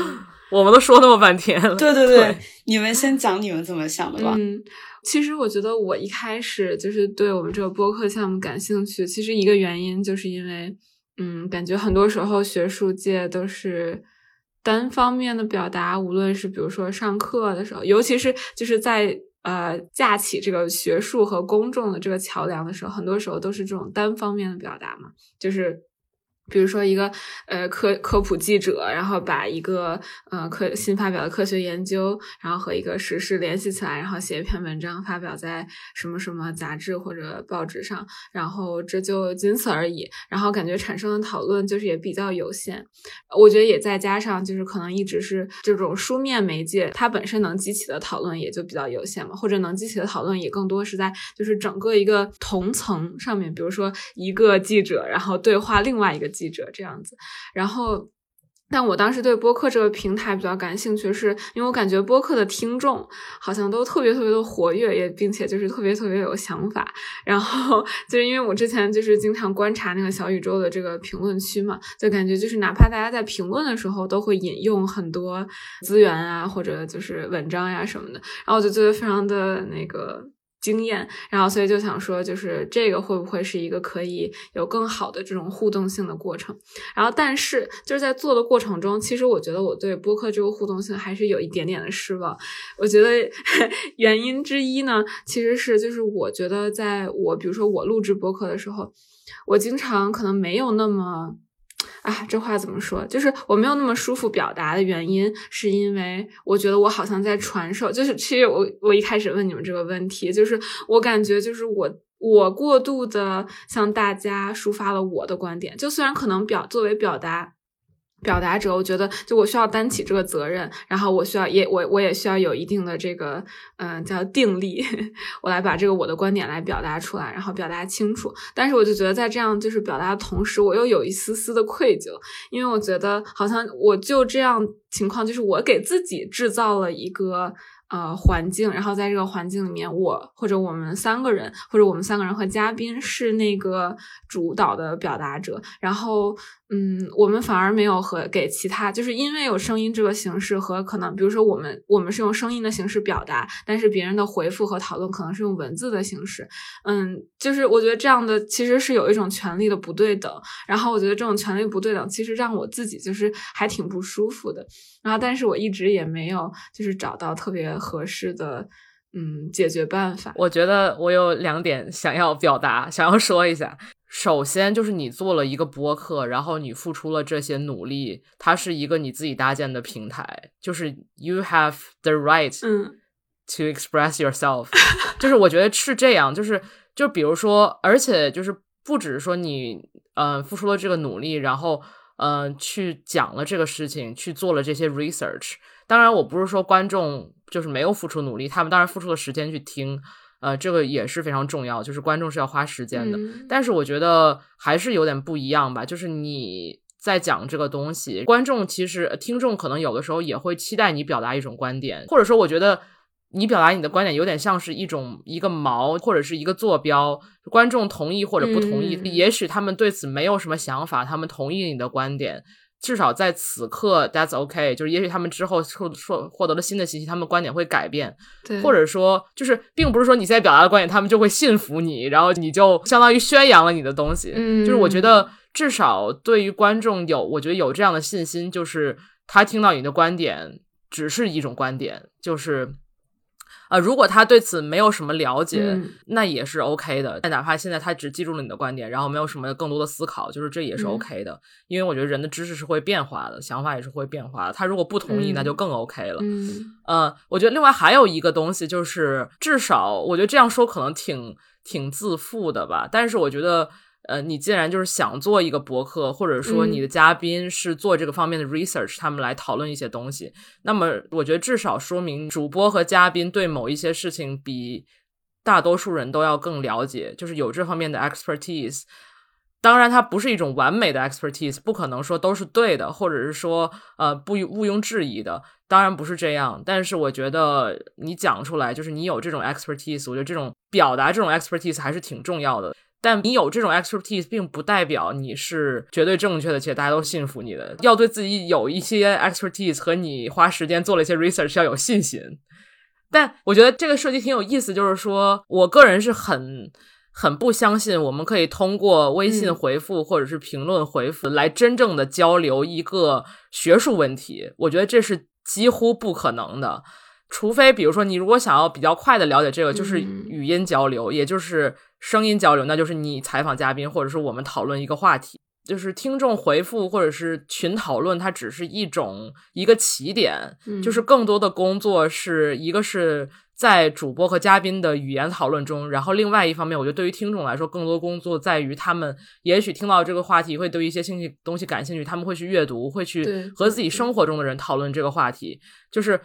我们都说那么半天了，对对对你们先讲你们怎么想的吧。嗯，其实我觉得我一开始就是对我们这个播客项目感兴趣，其实一个原因就是因为，嗯，感觉很多时候学术界都是单方面的表达，无论是比如说上课的时候，尤其是就是在呃架起这个学术和公众的这个桥梁的时候，很多时候都是这种单方面的表达嘛，就是。比如说一个呃科科普记者，然后把一个呃科新发表的科学研究，然后和一个时事联系起来，然后写一篇文章发表在什么什么杂志或者报纸上，然后这就仅此而已。然后感觉产生的讨论就是也比较有限，我觉得也再加上就是可能一直是这种书面媒介，它本身能激起的讨论也就比较有限嘛，或者能激起的讨论也更多是在就是整个一个同层上面，比如说一个记者然后对话另外一个记者这样子，然后。但我当时对播客这个平台比较感兴趣，是因为我感觉播客的听众好像都特别特别的活跃，也并且就是特别特别有想法。然后 就是因为我之前就是经常观察那个小宇宙的这个评论区嘛，就感觉就是哪怕大家在评论的时候都会引用很多资源啊，或者就是文章呀、什么的，然后我就觉得非常的那个。经验，然后所以就想说，就是这个会不会是一个可以有更好的这种互动性的过程？然后，但是就是在做的过程中，其实我觉得我对播客这个互动性还是有一点点的失望。我觉得 原因之一呢，其实是就是我觉得在我比如说我录制播客的时候，我经常可能没有那么。啊，这话怎么说？就是我没有那么舒服表达的原因，是因为我觉得我好像在传授。就是其实我我一开始问你们这个问题，就是我感觉就是我我过度的向大家抒发了我的观点，就虽然可能表作为表达。表达者，我觉得就我需要担起这个责任，然后我需要也我我也需要有一定的这个嗯、叫定力，我来把这个我的观点来表达出来，然后表达清楚。但是我就觉得在这样就是表达的同时，我又有一丝丝的愧疚，因为我觉得好像我就这样情况，就是我给自己制造了一个。呃，环境，然后在这个环境里面，我或者我们三个人，或者我们三个人和嘉宾是那个主导的表达者，然后，嗯，我们反而没有和给其他，就是因为有声音这个形式和可能，比如说我们我们是用声音的形式表达，但是别人的回复和讨论可能是用文字的形式，嗯，就是我觉得这样的其实是有一种权利的不对等，然后我觉得这种权利不对等，其实让我自己就是还挺不舒服的，然后但是我一直也没有就是找到特别。合适的嗯解决办法，我觉得我有两点想要表达，想要说一下。首先就是你做了一个播客，然后你付出了这些努力，它是一个你自己搭建的平台，就是 you have the right 嗯 to express yourself，就是我觉得是这样，就是就比如说，而且就是不只是说你呃付出了这个努力，然后呃去讲了这个事情，去做了这些 research。当然，我不是说观众就是没有付出努力，他们当然付出了时间去听，呃，这个也是非常重要，就是观众是要花时间的。嗯但是我觉得还是有点不一样吧，就是你在讲这个东西，观众其实呃听众可能有的时候也会期待你表达一种观点，或者说我觉得你表达你的观点有点像是一种一个锚或者是一个坐标，观众同意或者不同意，嗯也许他们对此没有什么想法，他们同意你的观点。至少在此刻，that's okay。就是也许他们之后说说获得了新的信息，他们观点会改变，对，或者说，就是并不是说你现在表达的观点，他们就会信服你，然后你就相当于宣扬了你的东西。嗯就是我觉得至少对于观众有，我觉得有这样的信心，就是他听到你的观点只是一种观点，就是。呃，如果他对此没有什么了解，嗯那也是 OK 的。但哪怕现在他只记住了你的观点，然后没有什么更多的思考，就是这也是嗯 OK 的。因为我觉得人的知识是会变化的，想法也是会变化的。他如果不同意，嗯那就更 OK 了。嗯呃，我觉得另外还有一个东西，就是至少我觉得这样说可能挺挺自负的吧。但是我觉得，呃，你既然就是想做一个博客，或者说你的嘉宾是做这个方面的 research，、他们来讨论一些东西，那么我觉得至少说明主播和嘉宾对某一些事情比大多数人都要更了解，就是有这方面的 expertise。当然，它不是一种完美的 expertise，不可能说都是对的，或者是说呃不毋庸置疑的。当然不是这样，但是我觉得你讲出来，就是你有这种 expertise，我觉得这种表达这种 expertise 还是挺重要的。但你有这种 expertise，并不代表你是绝对正确的，且大家都信服你的。要对自己有一些 expertise 和你花时间做了一些 research 要有信心。但我觉得这个设计挺有意思，就是说我个人是很很不相信我们可以通过微信嗯回复或者是评论回复来真正的交流一个学术问题。我觉得这是几乎不可能的，除非比如说你如果想要比较快的了解这个，就是嗯。语音交流，也就是声音交流，那就是你采访嘉宾或者是我们讨论一个话题。就是听众回复或者是群讨论，它只是一种一个起点，嗯。就是更多的工作是一个是在主播和嘉宾的语言讨论中，然后另外一方面，我觉得对于听众来说，更多工作在于他们也许听到这个话题会对一些兴趣东西感兴趣，他们会去阅读，会去和自己生活中的人讨论这个话题，就是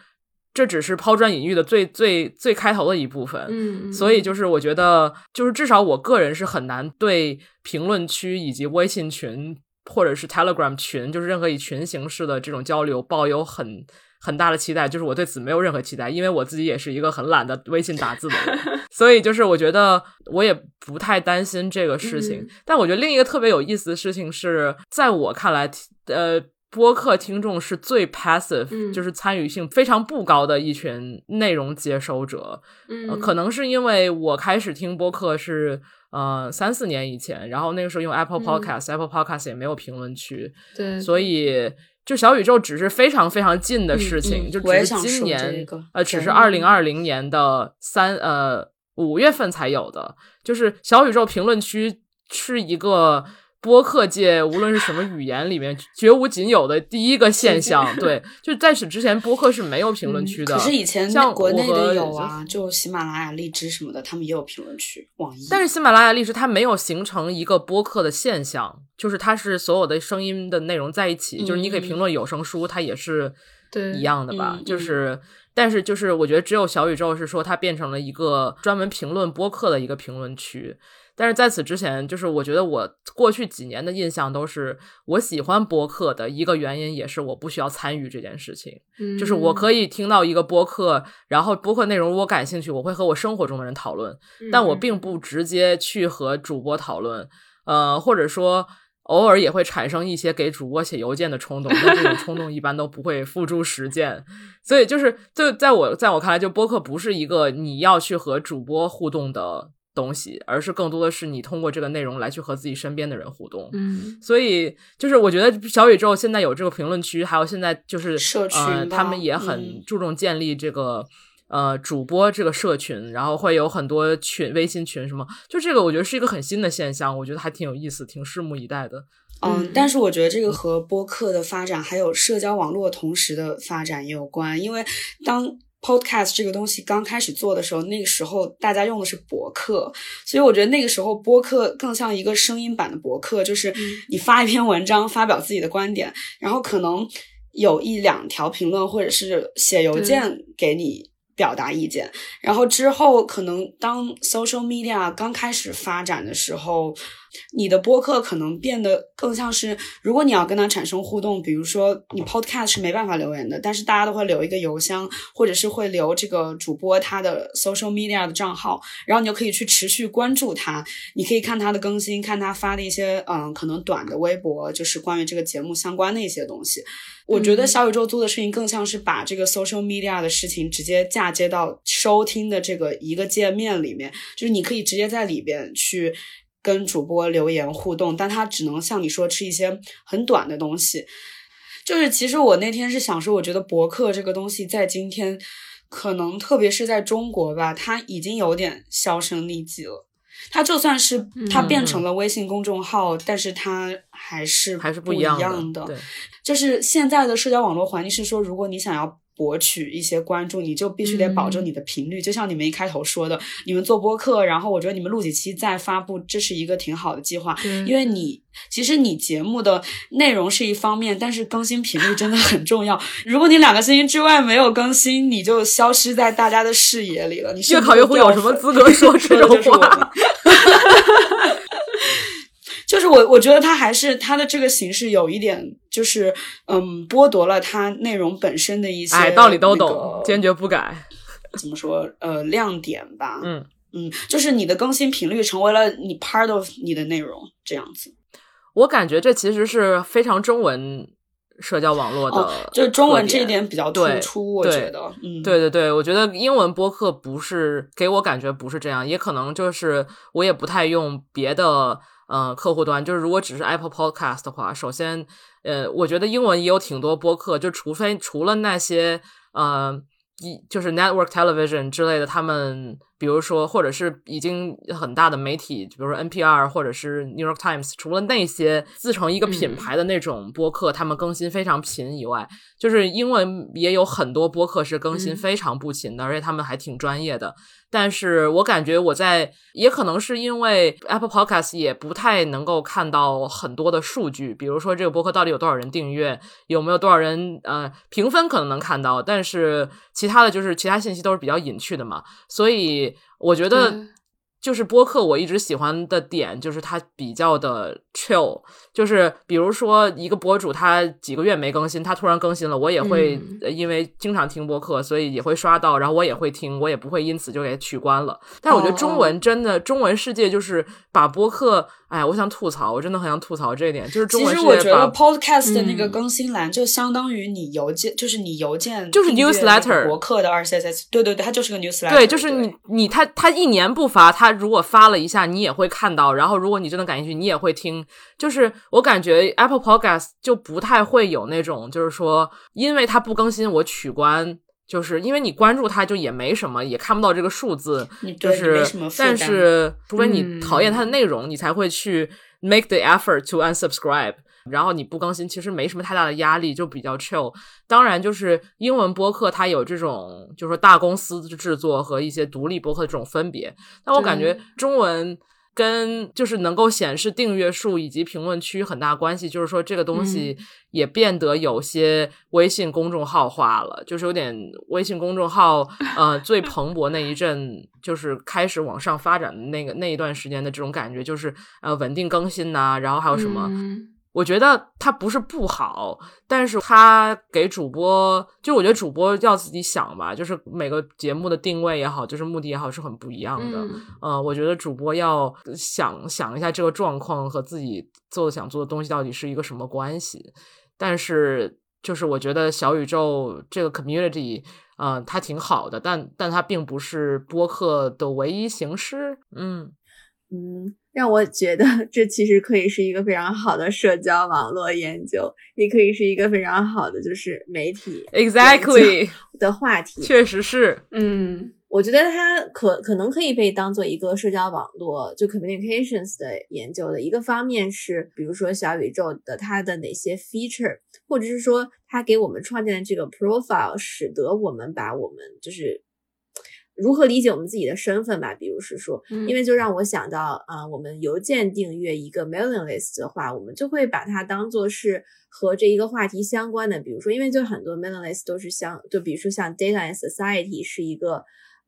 这只是抛砖引玉的最最最开头的一部分，嗯，所以就是我觉得，就是至少我个人是很难对评论区以及微信群或者是 Telegram 群，就是任何以群形式的这种交流抱有很很大的期待。就是我对此没有任何期待，因为我自己也是一个很懒的微信打字的人，所以就是我觉得我也不太担心这个事情。嗯但我觉得另一个特别有意思的事情是，在我看来，呃。播客听众是最 passive，、嗯。就是参与性非常不高的一群内容接收者。嗯。呃，可能是因为我开始听播客是呃三四年以前，然后那个时候用 Apple 嗯。Podcast，Apple、Podcast 也没有评论区，对，所以就小宇宙只是非常非常近的事情，嗯就只是今年个呃，只是二零二零年的三呃五月份才有的，就是小宇宙评论区是一个。播客界无论是什么语言里面绝无仅有的第一个现象，对，就在此之前播客是没有评论区的。可是以前像国内的有啊，就喜马拉雅、荔枝什么的，他们也有评论区。网易，但是喜马拉雅荔枝它没有形成一个播客的现象，就是它是所有的声音的内容在一起，就是你可以评论有声书，它也是对一样的吧？嗯就是，但是就是我觉得只有小宇宙是说它变成了一个专门评论播客的一个评论区。但是在此之前，就是我觉得我过去几年的印象都是，我喜欢播客的一个原因也是我不需要参与这件事情。就是我可以，以听到一个播客，然后播客内容如果感兴趣，我会和我生活中的人讨论，但我并不直接去和主播讨论，呃，或者说偶尔也会产生一些给主播写邮件的冲动，但这种冲动一般都不会付诸实践。所以就是，就在我在我看来，就播客不是一个你要去和主播互动的东西，而是更多的是你通过这个内容来去和自己身边的人互动。嗯所以就是我觉得小宇宙现在有这个评论区，还有现在就是社群呃，他们也很嗯注重建立这个。呃，主播这个社群，然后会有很多群、微信群什么，就这个我觉得是一个很新的现象，我觉得还挺有意思，挺拭目以待的。嗯嗯，但是我觉得这个和播客的发展还有社交网络同时的发展也有关，因为当 podcast 这个东西刚开始做的时候，那个时候大家用的是博客，所以我觉得那个时候播客更像一个声音版的博客，就是你发一篇文章，发表自己的观点，然后可能有一两条评论，或者是写邮件给你表达意见。然后之后可能当 social media 刚开始发展的时候。你的播客可能变得更像是，如果你要跟他产生互动，比如说你 podcast 是没办法留言的，但是大家都会留一个邮箱，或者是会留这个主播他的 social media 的账号，然后你就可以去持续关注他，你可以看他的更新，看他发的一些嗯可能短的微博，就是关于这个节目相关的一些东西。我觉得小宇宙做的事情更像是把这个 social media 的事情直接嫁接到收听的这个一个界面里面，就是你可以直接在里边去。跟主播留言互动，但他只能像你说吃一些很短的东西。就是其实我那天是想说，我觉得博客这个东西在今天，可能特别是在中国吧，它已经有点销声匿迹了。它就算是它变成了微信公众号，但是它还是还是不一样的。就是现在的社交网络环境是说，如果你想要。博取一些关注，你就必须得保证你的频率。就像你们一开头说的，你们做播客，然后我觉得你们录几期再发布，这是一个挺好的计划。因为你其实你节目的内容是一方面，但是更新频率真的很重要。如果你两个星期之外没有更新，你就消失在大家的视野里了。你越考越会有什么资格说这种话？就是我，我觉得它还是它的这个形式有一点，就是嗯，剥夺了它内容本身的一些哎，道理都懂，坚决不改。怎么说？呃，亮点吧。嗯嗯，就是你的更新频率成为了你 part of 你的内容这样子。我感觉这其实是非常中文社交网络的，就是中文这一点比较突出。我觉得，嗯，对对对，我觉得英文播客不是给我感觉不是这样，也可能就是我也不太用别的。呃，客户端就是如果只是 Apple Podcast 的话，首先，呃，我觉得英文也有挺多播客，就除非除了那些呃，一就是 Network Television 之类的，他们。比如说，或者是已经很大的媒体，比如说 NPR 或者是 New York Times，除了那些自成一个品牌的那种播客，他们更新非常频以外，就是英文也有很多播客是更新非常不勤的，而且他们还挺专业的。但是我感觉我在，也可能是因为 Apple Podcast 也不太能够看到很多的数据，比如说这个播客到底有多少人订阅，有没有多少人呃评分，可能能看到，但是其他的就是其他信息都是比较隐去的嘛，所以。我觉得。就是播客，我一直喜欢的点就是它比较的 chill，就是比如说一个博主他几个月没更新，他突然更新了，我也会因为经常听播客，所以也会刷到，然后我也会听，我也不会因此就给取关了。但是我觉得中文真的，中文世界就是把播客，哎，我想吐槽，我真的很想吐槽这一点，就是中文其实我觉得 podcast 的那个更新栏就相当于你邮件，就是你邮件就是 newsletter 博客的 RSS，对对对，它就是个 newsletter，对，就是你你他他一年不发他。如果发了一下，你也会看到。然后，如果你真的感兴趣，你也会听。就是我感觉 Apple Podcast 就不太会有那种，就是说，因为它不更新，我取关，就是因为你关注它，就也没什么，也看不到这个数字。就是，但是除非你讨厌它的内容，你才会去 make the effort to unsubscribe。然后你不更新，其实没什么太大的压力，就比较 chill。当然，就是英文播客它有这种，就是说大公司制作和一些独立播客的这种分别。但我感觉中文跟就是能够显示订阅数以及评论区很大关系，就是说这个东西也变得有些微信公众号化了，就是有点微信公众号呃最蓬勃那一阵，就是开始往上发展的那个那一段时间的这种感觉，就是呃稳定更新呐，然后还有什么。我觉得它不是不好，但是它给主播，就我觉得主播要自己想吧，就是每个节目的定位也好，就是目的也好，是很不一样的。嗯，我觉得主播要想想一下这个状况和自己做想做的东西到底是一个什么关系。但是，就是我觉得小宇宙这个 community，嗯，它挺好的，但但它并不是播客的唯一形式。嗯嗯。让我觉得这其实可以是一个非常好的社交网络研究，也可以是一个非常好的就是媒体 exactly 的话题。确实是，嗯，我觉得它可可能可以被当做一个社交网络，就 communications 的研究的一个方面是，比如说小宇宙的它的哪些 feature，或者是说它给我们创建的这个 profile，使得我们把我们就是如何理解我们自己的身份吧。比如是说，因为就让我想到，啊，我们邮件订阅一个 mailing list 的话，我们就会把它当做是和这一个话题相关的。比如说，因为就很多 mailing list 都是相，就比如说像 data and society 是一个，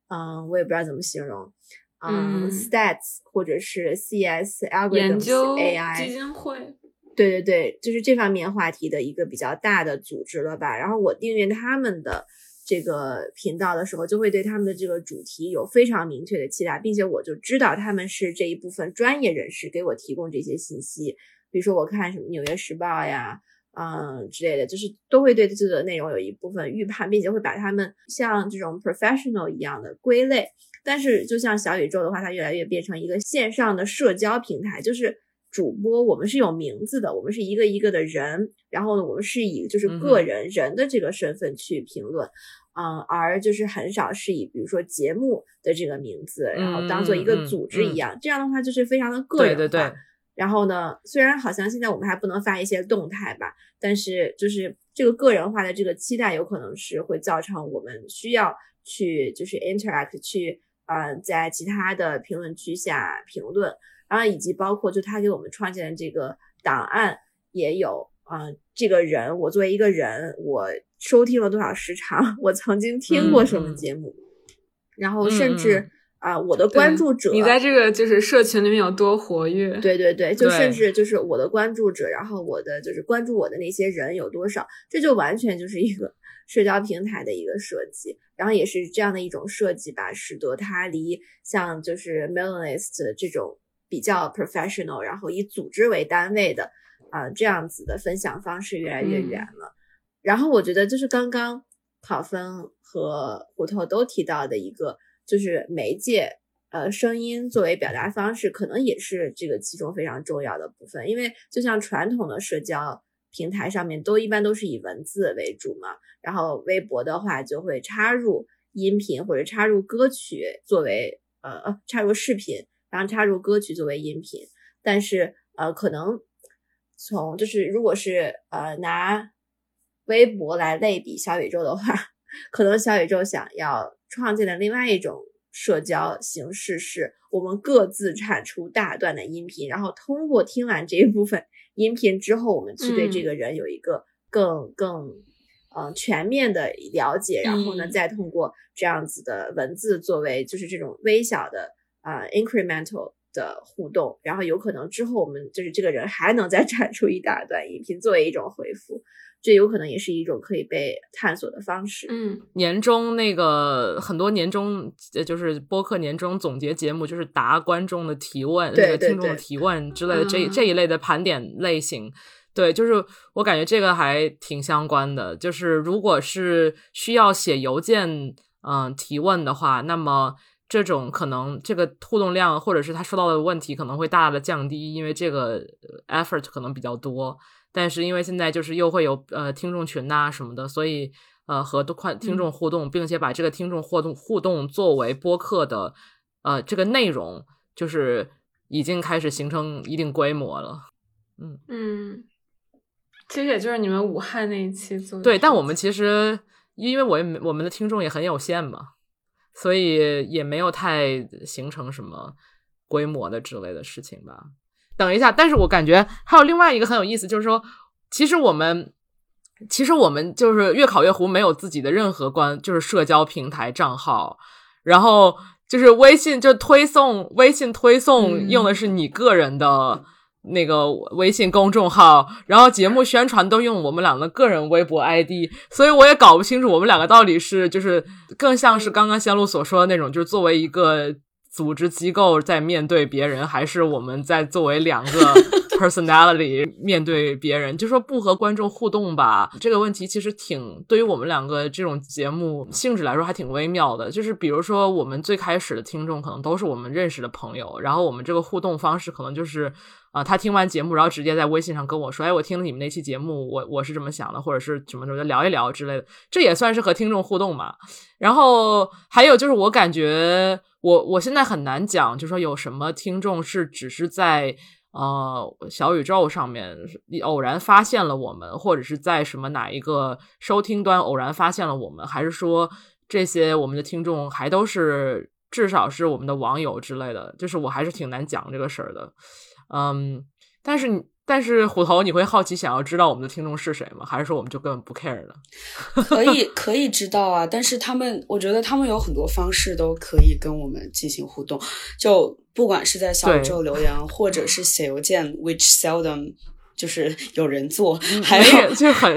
嗯，我也不知道怎么形容，嗯，stats 或者是 CS algorithms 研究 AI 基金会，对对对，就是这方面话题的一个比较大的组织了吧。然后我订阅他们的这个频道的时候，就会对他们的这个主题有非常明确的期待，并且我就知道他们是这一部分专业人士给我提供这些信息。比如说我看什么《纽约时报》呀，嗯之类的，就是都会对这个内容有一部分预判，并且会把他们像这种 professional 一样的归类。但是就像小宇宙的话，它越来越变成一个线上的社交平台，就是。主播，我们是有名字的，我们是一个一个的人，然后呢，我们是以就是个人人的这个身份去评论，嗯，而就是很少是以比如说节目的这个名字，然后当做一个组织一样，这样的话就是非常的个人化。对对对。然后呢，虽然好像现在我们还不能发一些动态吧，但是就是这个个人化的这个期待，有可能是会造成我们需要去就是 interact 去，呃，在其他的评论区下评论。然后以及包括就他给我们创建的这个档案也有啊，这个人我作为一个人，我收听了多少时长，我曾经听过什么节目，然后甚至啊我的关注者，你在这个就是社群里面有多活跃？对对对，就甚至就是我的关注者，然后我的就是关注我的那些人有多少，这就完全就是一个社交平台的一个设计，然后也是这样的一种设计吧，使得它离像就是 Mailinglist 这种。比较 professional，然后以组织为单位的啊，这样子的分享方式越来越远了。然后我觉得就是刚刚考分和骨头都提到的一个，就是媒介，呃，声音作为表达方式，可能也是这个其中非常重要的部分。因为就像传统的社交平台上面都一般都是以文字为主嘛，然后微博的话就会插入音频或者插入歌曲作为呃插入视频。然后插入歌曲作为音频，但是呃，可能从就是如果是呃拿微博来类比小宇宙的话，可能小宇宙想要创建的另外一种社交形式是，我们各自产出大段的音频，然后通过听完这一部分音频之后，我们去对这个人有一个更更嗯全面的了解，然后呢，再通过这样子的文字作为就是这种微小的。啊，incremental 的互动，然后有可能之后我们就是这个人还能再产出一大段音频作为一种回复，这有可能也是一种可以被探索的方式。嗯，年终那个很多年终就是播客年终总结节目，就是答观众的提问、对听众的提问之类的这这一类的盘点类型。对，就是我感觉这个还挺相关的。就是如果是需要写邮件嗯提问的话，那么。这种可能，这个互动量或者是他说到的问题可能会大大的降低，因为这个 effort 可能比较多。但是因为现在就是又会有呃听众群呐什么的，所以呃和多快听众互动，并且把这个听众互动互动作为播客的呃这个内容，就是已经开始形成一定规模了。嗯嗯，其实也就是你们武汉那一期做对，但我们其实因为我我们的听众也很有限嘛。所以也没有太形成什么规模的之类的事情吧。等一下，但是我感觉还有另外一个很有意思，就是说，其实我们其实我们就是越考越糊，没有自己的任何关，就是社交平台账号，然后就是微信就推送，微信推送用的是你个人的。那个微信公众号，然后节目宣传都用我们两个个人微博 ID，所以我也搞不清楚我们两个到底是就是更像是刚刚仙露所说的那种，就是作为一个组织机构在面对别人，还是我们在作为两个 personality 面对别人，就说不和观众互动吧。这个问题其实挺对于我们两个这种节目性质来说还挺微妙的。就是比如说，我们最开始的听众可能都是我们认识的朋友，然后我们这个互动方式可能就是啊，他听完节目，然后直接在微信上跟我说：“哎，我听了你们那期节目，我我是这么想的，或者是什么什么，聊一聊之类的。”这也算是和听众互动嘛。然后还有就是，我感觉我我现在很难讲，就说有什么听众是只是在呃小宇宙上面偶然发现了我们，或者是在什么哪一个收听端偶然发现了我们，还是说这些我们的听众还都是至少是我们的网友之类的，就是我还是挺难讲这个事儿的。嗯，但是你。但是虎头，你会好奇想要知道我们的听众是谁吗？还是说我们就根本不 care 呢？可以可以知道啊，但是他们，我觉得他们有很多方式都可以跟我们进行互动，就不管是在小宇宙留言，或者是写邮件，which seldom。就是有人做，还有就很，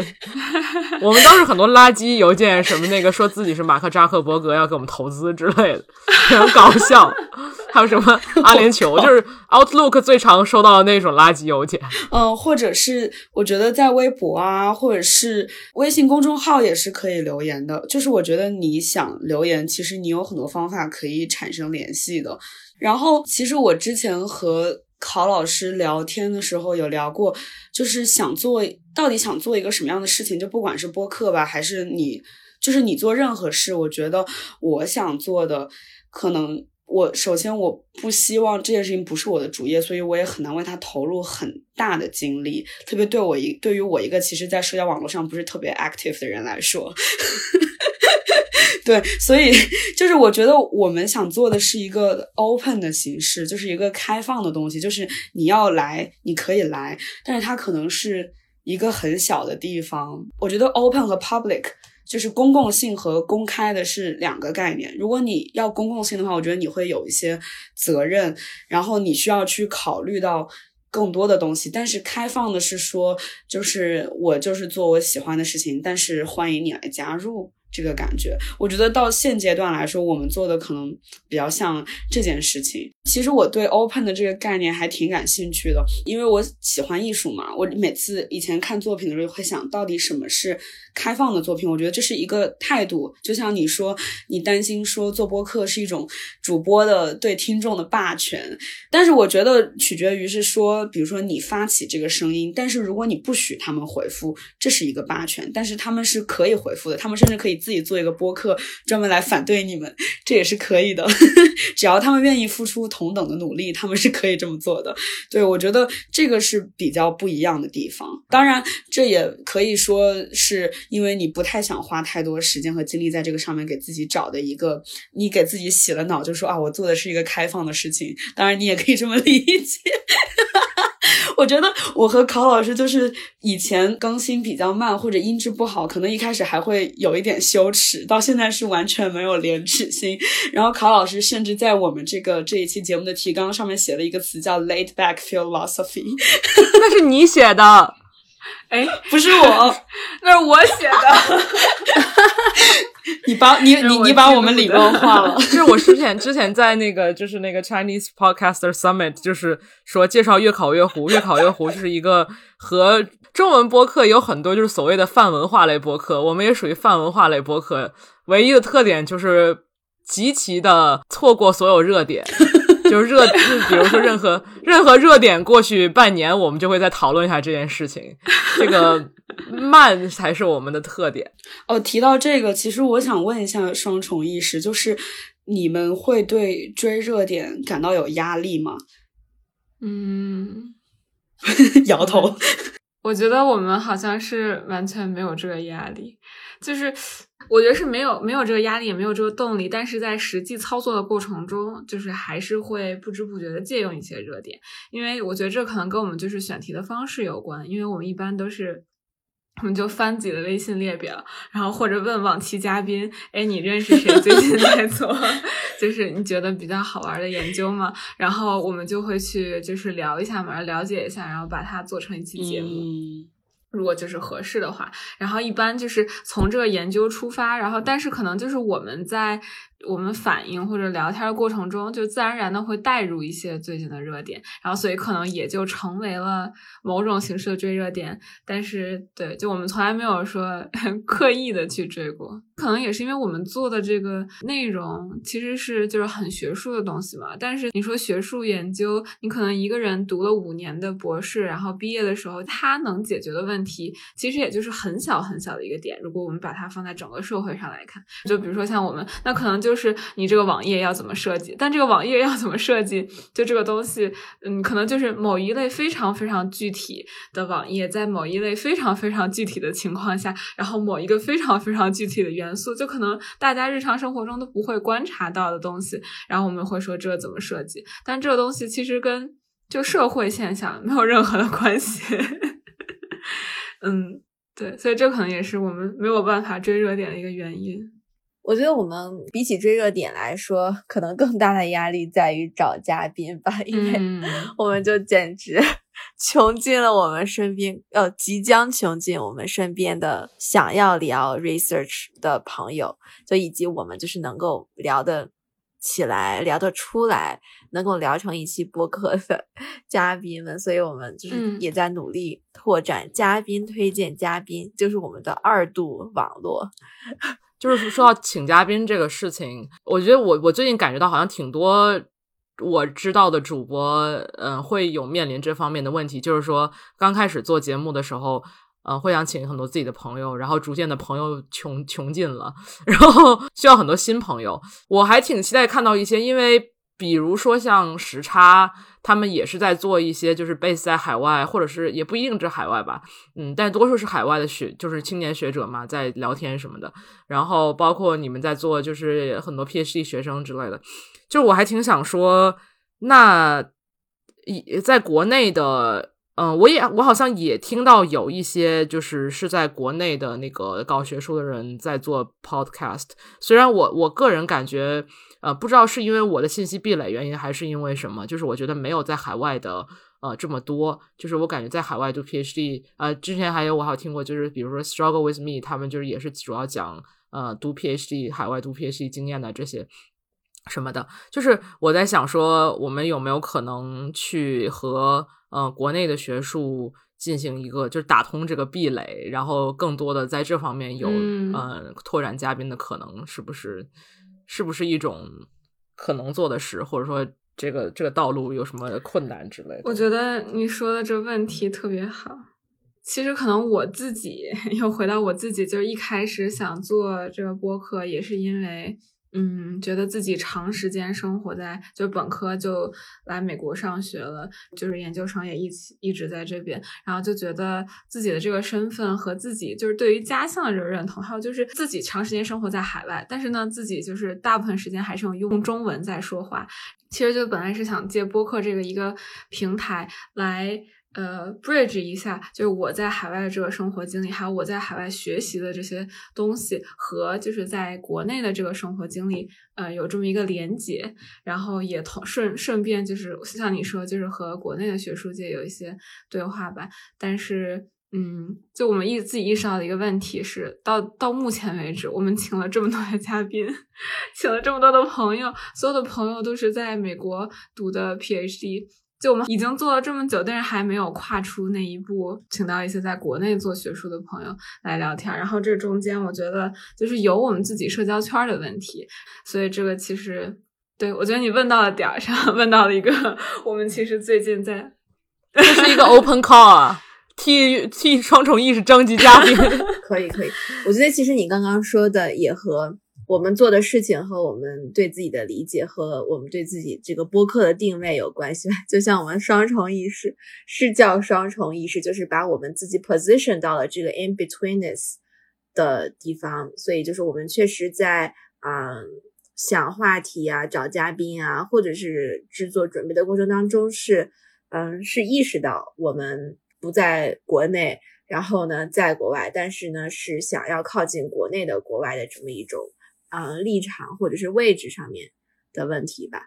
我们当时很多垃圾邮件，什么那个说自己是马克扎克伯格要给我们投资之类的，很搞笑。还有什么阿联酋，就是 Outlook 最常收到的那种垃圾邮件。嗯，或者是我觉得在微博啊，或者是微信公众号也是可以留言的。就是我觉得你想留言，其实你有很多方法可以产生联系的。然后，其实我之前和。考老师聊天的时候有聊过，就是想做到底想做一个什么样的事情，就不管是播客吧，还是你，就是你做任何事，我觉得我想做的，可能我首先我不希望这件事情不是我的主业，所以我也很难为他投入很大的精力，特别对我一对于我一个其实，在社交网络上不是特别 active 的人来说。对，所以就是我觉得我们想做的是一个 open 的形式，就是一个开放的东西，就是你要来，你可以来，但是它可能是一个很小的地方。我觉得 open 和 public 就是公共性和公开的是两个概念。如果你要公共性的话，我觉得你会有一些责任，然后你需要去考虑到更多的东西。但是开放的是说，就是我就是做我喜欢的事情，但是欢迎你来加入。这个感觉，我觉得到现阶段来说，我们做的可能比较像这件事情。其实我对 open 的这个概念还挺感兴趣的，因为我喜欢艺术嘛。我每次以前看作品的时候，会想到底什么是开放的作品。我觉得这是一个态度，就像你说，你担心说做播客是一种主播的对听众的霸权，但是我觉得取决于是说，比如说你发起这个声音，但是如果你不许他们回复，这是一个霸权。但是他们是可以回复的，他们甚至可以。自己做一个播客，专门来反对你们，这也是可以的。只要他们愿意付出同等的努力，他们是可以这么做的。对我觉得这个是比较不一样的地方。当然，这也可以说是因为你不太想花太多时间和精力在这个上面，给自己找的一个，你给自己洗了脑，就说啊，我做的是一个开放的事情。当然，你也可以这么 理解。我觉得我和考老师就是以前更新比较慢或者音质不好，可能一开始还会有一点羞耻，到现在是完全没有廉耻心。然后考老师甚至在我们这个这一期节目的提纲上面写了一个词叫 “laid back philosophy”，那是你写的。哎，不是我，那是我写的。你把你你你把我们礼貌化了。就是我之前之前在那个就是那个 Chinese Podcaster Summit，就是说介绍越考越糊，越考越糊就是一个和中文播客有很多就是所谓的泛文化类播客，我们也属于泛文化类播客，唯一的特点就是极其的错过所有热点。就是热，就比如说任何任何热点过去半年，我们就会再讨论一下这件事情。这个慢才是我们的特点。哦，提到这个，其实我想问一下双重意识，就是你们会对追热点感到有压力吗？嗯，摇头。我觉得我们好像是完全没有这个压力，就是。我觉得是没有没有这个压力，也没有这个动力，但是在实际操作的过程中，就是还是会不知不觉的借用一些热点，因为我觉得这可能跟我们就是选题的方式有关，因为我们一般都是，我们就翻自己的微信列表，然后或者问往期嘉宾，哎，你认识谁最近在做，就是你觉得比较好玩的研究吗？然后我们就会去就是聊一下嘛，了解一下，然后把它做成一期节目。如果就是合适的话，然后一般就是从这个研究出发，然后但是可能就是我们在我们反应或者聊天的过程中，就自然而然的会带入一些最近的热点，然后所以可能也就成为了某种形式的追热点。但是，对，就我们从来没有说 刻意的去追过，可能也是因为我们做的这个内容其实是就是很学术的东西嘛。但是你说学术研究，你可能一个人读了五年的博士，然后毕业的时候他能解决的问题，其实也就是很小很小的一个点。如果我们把它放在整个社会上来看，就比如说像我们，那可能就。就是你这个网页要怎么设计，但这个网页要怎么设计，就这个东西，嗯，可能就是某一类非常非常具体的网页，在某一类非常非常具体的情况下，然后某一个非常非常具体的元素，就可能大家日常生活中都不会观察到的东西，然后我们会说这怎么设计，但这个东西其实跟就社会现象没有任何的关系。嗯，对，所以这可能也是我们没有办法追热点的一个原因。我觉得我们比起追热点来说，可能更大的压力在于找嘉宾吧，因为我们就简直 穷尽了我们身边，呃，即将穷尽我们身边的想要聊 research 的朋友，就以及我们就是能够聊得起来、聊得出来、能够聊成一期播客的 嘉宾们，所以我们就是也在努力拓展嘉宾推荐嘉宾，就是我们的二度网络。就是说到请嘉宾这个事情，我觉得我我最近感觉到好像挺多我知道的主播，嗯，会有面临这方面的问题。就是说刚开始做节目的时候，嗯，会想请很多自己的朋友，然后逐渐的朋友穷穷尽了，然后需要很多新朋友。我还挺期待看到一些，因为比如说像时差。他们也是在做一些，就是 base 在海外，或者是也不一定是海外吧，嗯，但多数是海外的学，就是青年学者嘛，在聊天什么的。然后包括你们在做，就是很多 PhD 学生之类的。就我还挺想说，那以在国内的，嗯，我也我好像也听到有一些，就是是在国内的那个搞学术的人在做 podcast。虽然我我个人感觉。呃，不知道是因为我的信息壁垒原因，还是因为什么？就是我觉得没有在海外的呃这么多。就是我感觉在海外读 PhD，呃，之前还有我还有听过，就是比如说 Struggle with Me，他们就是也是主要讲呃读 PhD 海外读 PhD 经验的这些什么的。就是我在想说，我们有没有可能去和呃国内的学术进行一个就是打通这个壁垒，然后更多的在这方面有呃拓展嘉宾的可能，是不是？是不是一种可能做的事，或者说这个这个道路有什么困难之类的？我觉得你说的这问题特别好。其实可能我自己 又回到我自己，就是一开始想做这个播客，也是因为。嗯，觉得自己长时间生活在，就本科就来美国上学了，就是研究生也一起一直在这边，然后就觉得自己的这个身份和自己就是对于家乡的这个认同，还有就是自己长时间生活在海外，但是呢，自己就是大部分时间还是用用中文在说话。其实就本来是想借播客这个一个平台来。呃，bridge 一下，就是我在海外的这个生活经历，还有我在海外学习的这些东西，和就是在国内的这个生活经历，呃，有这么一个连接，然后也同顺顺便就是像你说，就是和国内的学术界有一些对话吧。但是，嗯，就我们意自己意识到的一个问题是，到到目前为止，我们请了这么多的嘉宾，请了这么多的朋友，所有的朋友都是在美国读的 PhD。就我们已经做了这么久，但是还没有跨出那一步，请到一些在国内做学术的朋友来聊天。然后这中间，我觉得就是有我们自己社交圈的问题。所以这个其实，对我觉得你问到了点儿上，问到了一个我们其实最近在，这是一个 open call 啊，替替双重意识征集嘉宾。可以可以，我觉得其实你刚刚说的也和。我们做的事情和我们对自己的理解和我们对自己这个播客的定位有关系吧？就像我们双重意识是叫双重意识，就是把我们自己 position 到了这个 in betweenness 的地方。所以就是我们确实在啊想话题啊、找嘉宾啊，或者是制作准备的过程当中，是嗯是意识到我们不在国内，然后呢在国外，但是呢是想要靠近国内的国外的这么一种。呃，立场或者是位置上面的问题吧，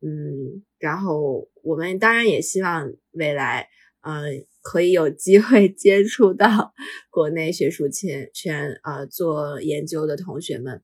嗯，然后我们当然也希望未来，呃，可以有机会接触到 国内学术圈圈，呃，做研究的同学们，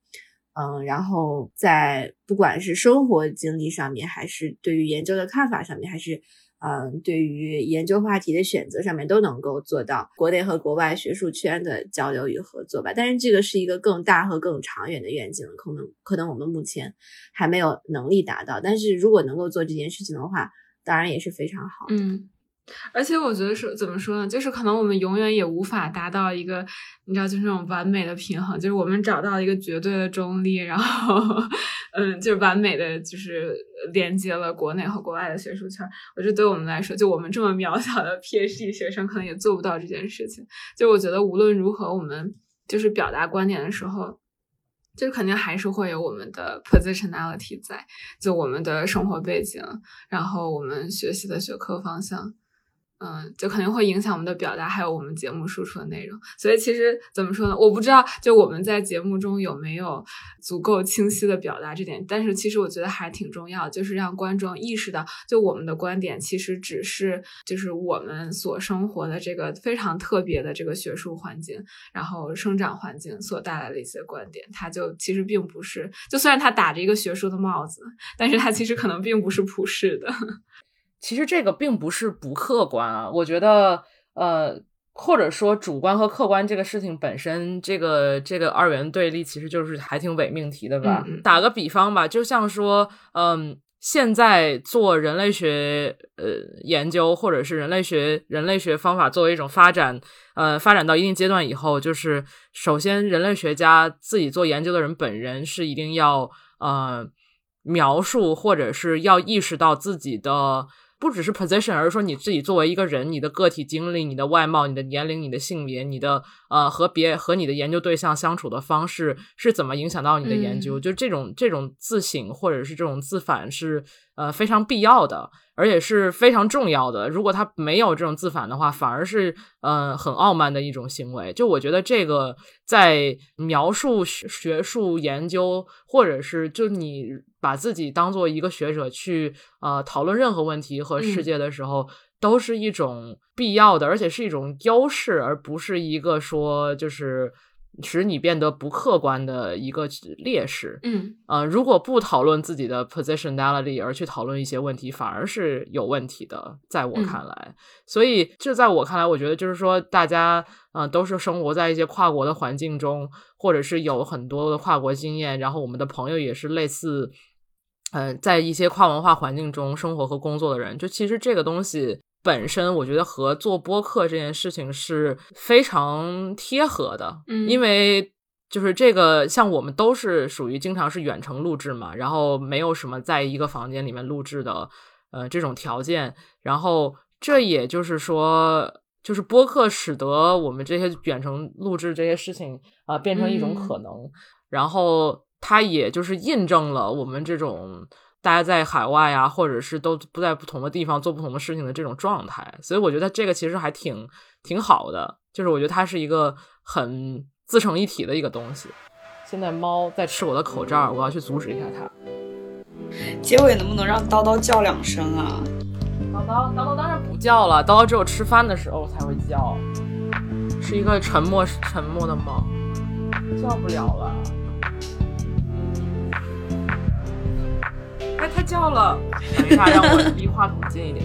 嗯，然后在不管是生活经历上面，还是对于研究的看法上面，还是嗯，对于研究话题的选择上面，都能够做到国内和国外学术圈的交流与合作吧。但是这个是一个更大和更长远的愿景，可能可能我们目前还没有能力达到。但是如果能够做这件事情的话，当然也是非常好。嗯。而且我觉得是怎么说呢？就是可能我们永远也无法达到一个，你知道，就是那种完美的平衡。就是我们找到一个绝对的中立，然后，嗯，就是完美的，就是连接了国内和国外的学术圈。我觉得对我们来说，就我们这么渺小的 PhD 学生，可能也做不到这件事情。就我觉得，无论如何，我们就是表达观点的时候，就肯定还是会有我们的 positionality 在，就我们的生活背景，然后我们学习的学科方向。嗯，就肯定会影响我们的表达，还有我们节目输出的内容。所以其实怎么说呢？我不知道，就我们在节目中有没有足够清晰的表达这点。但是其实我觉得还挺重要，就是让观众意识到，就我们的观点其实只是就是我们所生活的这个非常特别的这个学术环境，然后生长环境所带来的一些观点，它就其实并不是，就虽然它打着一个学术的帽子，但是它其实可能并不是普世的。其实这个并不是不客观啊，我觉得，呃，或者说主观和客观这个事情本身，这个这个二元对立其实就是还挺伪命题的吧。打个比方吧，就像说，嗯，现在做人类学呃研究，或者是人类学人类学方法作为一种发展，呃，发展到一定阶段以后，就是首先人类学家自己做研究的人本人是一定要呃描述，或者是要意识到自己的。不只是 position，而是说你自己作为一个人，你的个体经历、你的外貌、你的年龄、你的性别、你的呃和别和你的研究对象相处的方式是怎么影响到你的研究？就这种这种自省或者是这种自反是呃非常必要的。而且是非常重要的。如果他没有这种自反的话，反而是呃很傲慢的一种行为。就我觉得这个在描述学术研究，或者是就你把自己当做一个学者去呃讨论任何问题和世界的时候，都是一种必要的，而且是一种优势，而不是一个说就是。使你变得不客观的一个劣势，嗯，呃，如果不讨论自己的 positionality 而去讨论一些问题，反而是有问题的，在我看来。所以，这在我看来，我觉得就是说，大家，嗯，都是生活在一些跨国的环境中，或者是有很多的跨国经验，然后我们的朋友也是类似，嗯，在一些跨文化环境中生活和工作的人，就其实这个东西。本身我觉得和做播客这件事情是非常贴合的，嗯，因为就是这个，像我们都是属于经常是远程录制嘛，然后没有什么在一个房间里面录制的，呃，这种条件，然后这也就是说，就是播客使得我们这些远程录制这些事情啊变成一种可能，然后它也就是印证了我们这种。大家在海外啊，或者是都不在不同的地方做不同的事情的这种状态，所以我觉得这个其实还挺挺好的。就是我觉得它是一个很自成一体的一个东西。现在猫在吃我的口罩，我要去阻止一下它。结尾能不能让叨叨叫两声啊？叨叨叨叨当然不叫了，叨叨只有吃饭的时候才会叫，是一个沉默沉默的猫，叫不了了。哎，它叫了！等一下，让我离话筒近一点。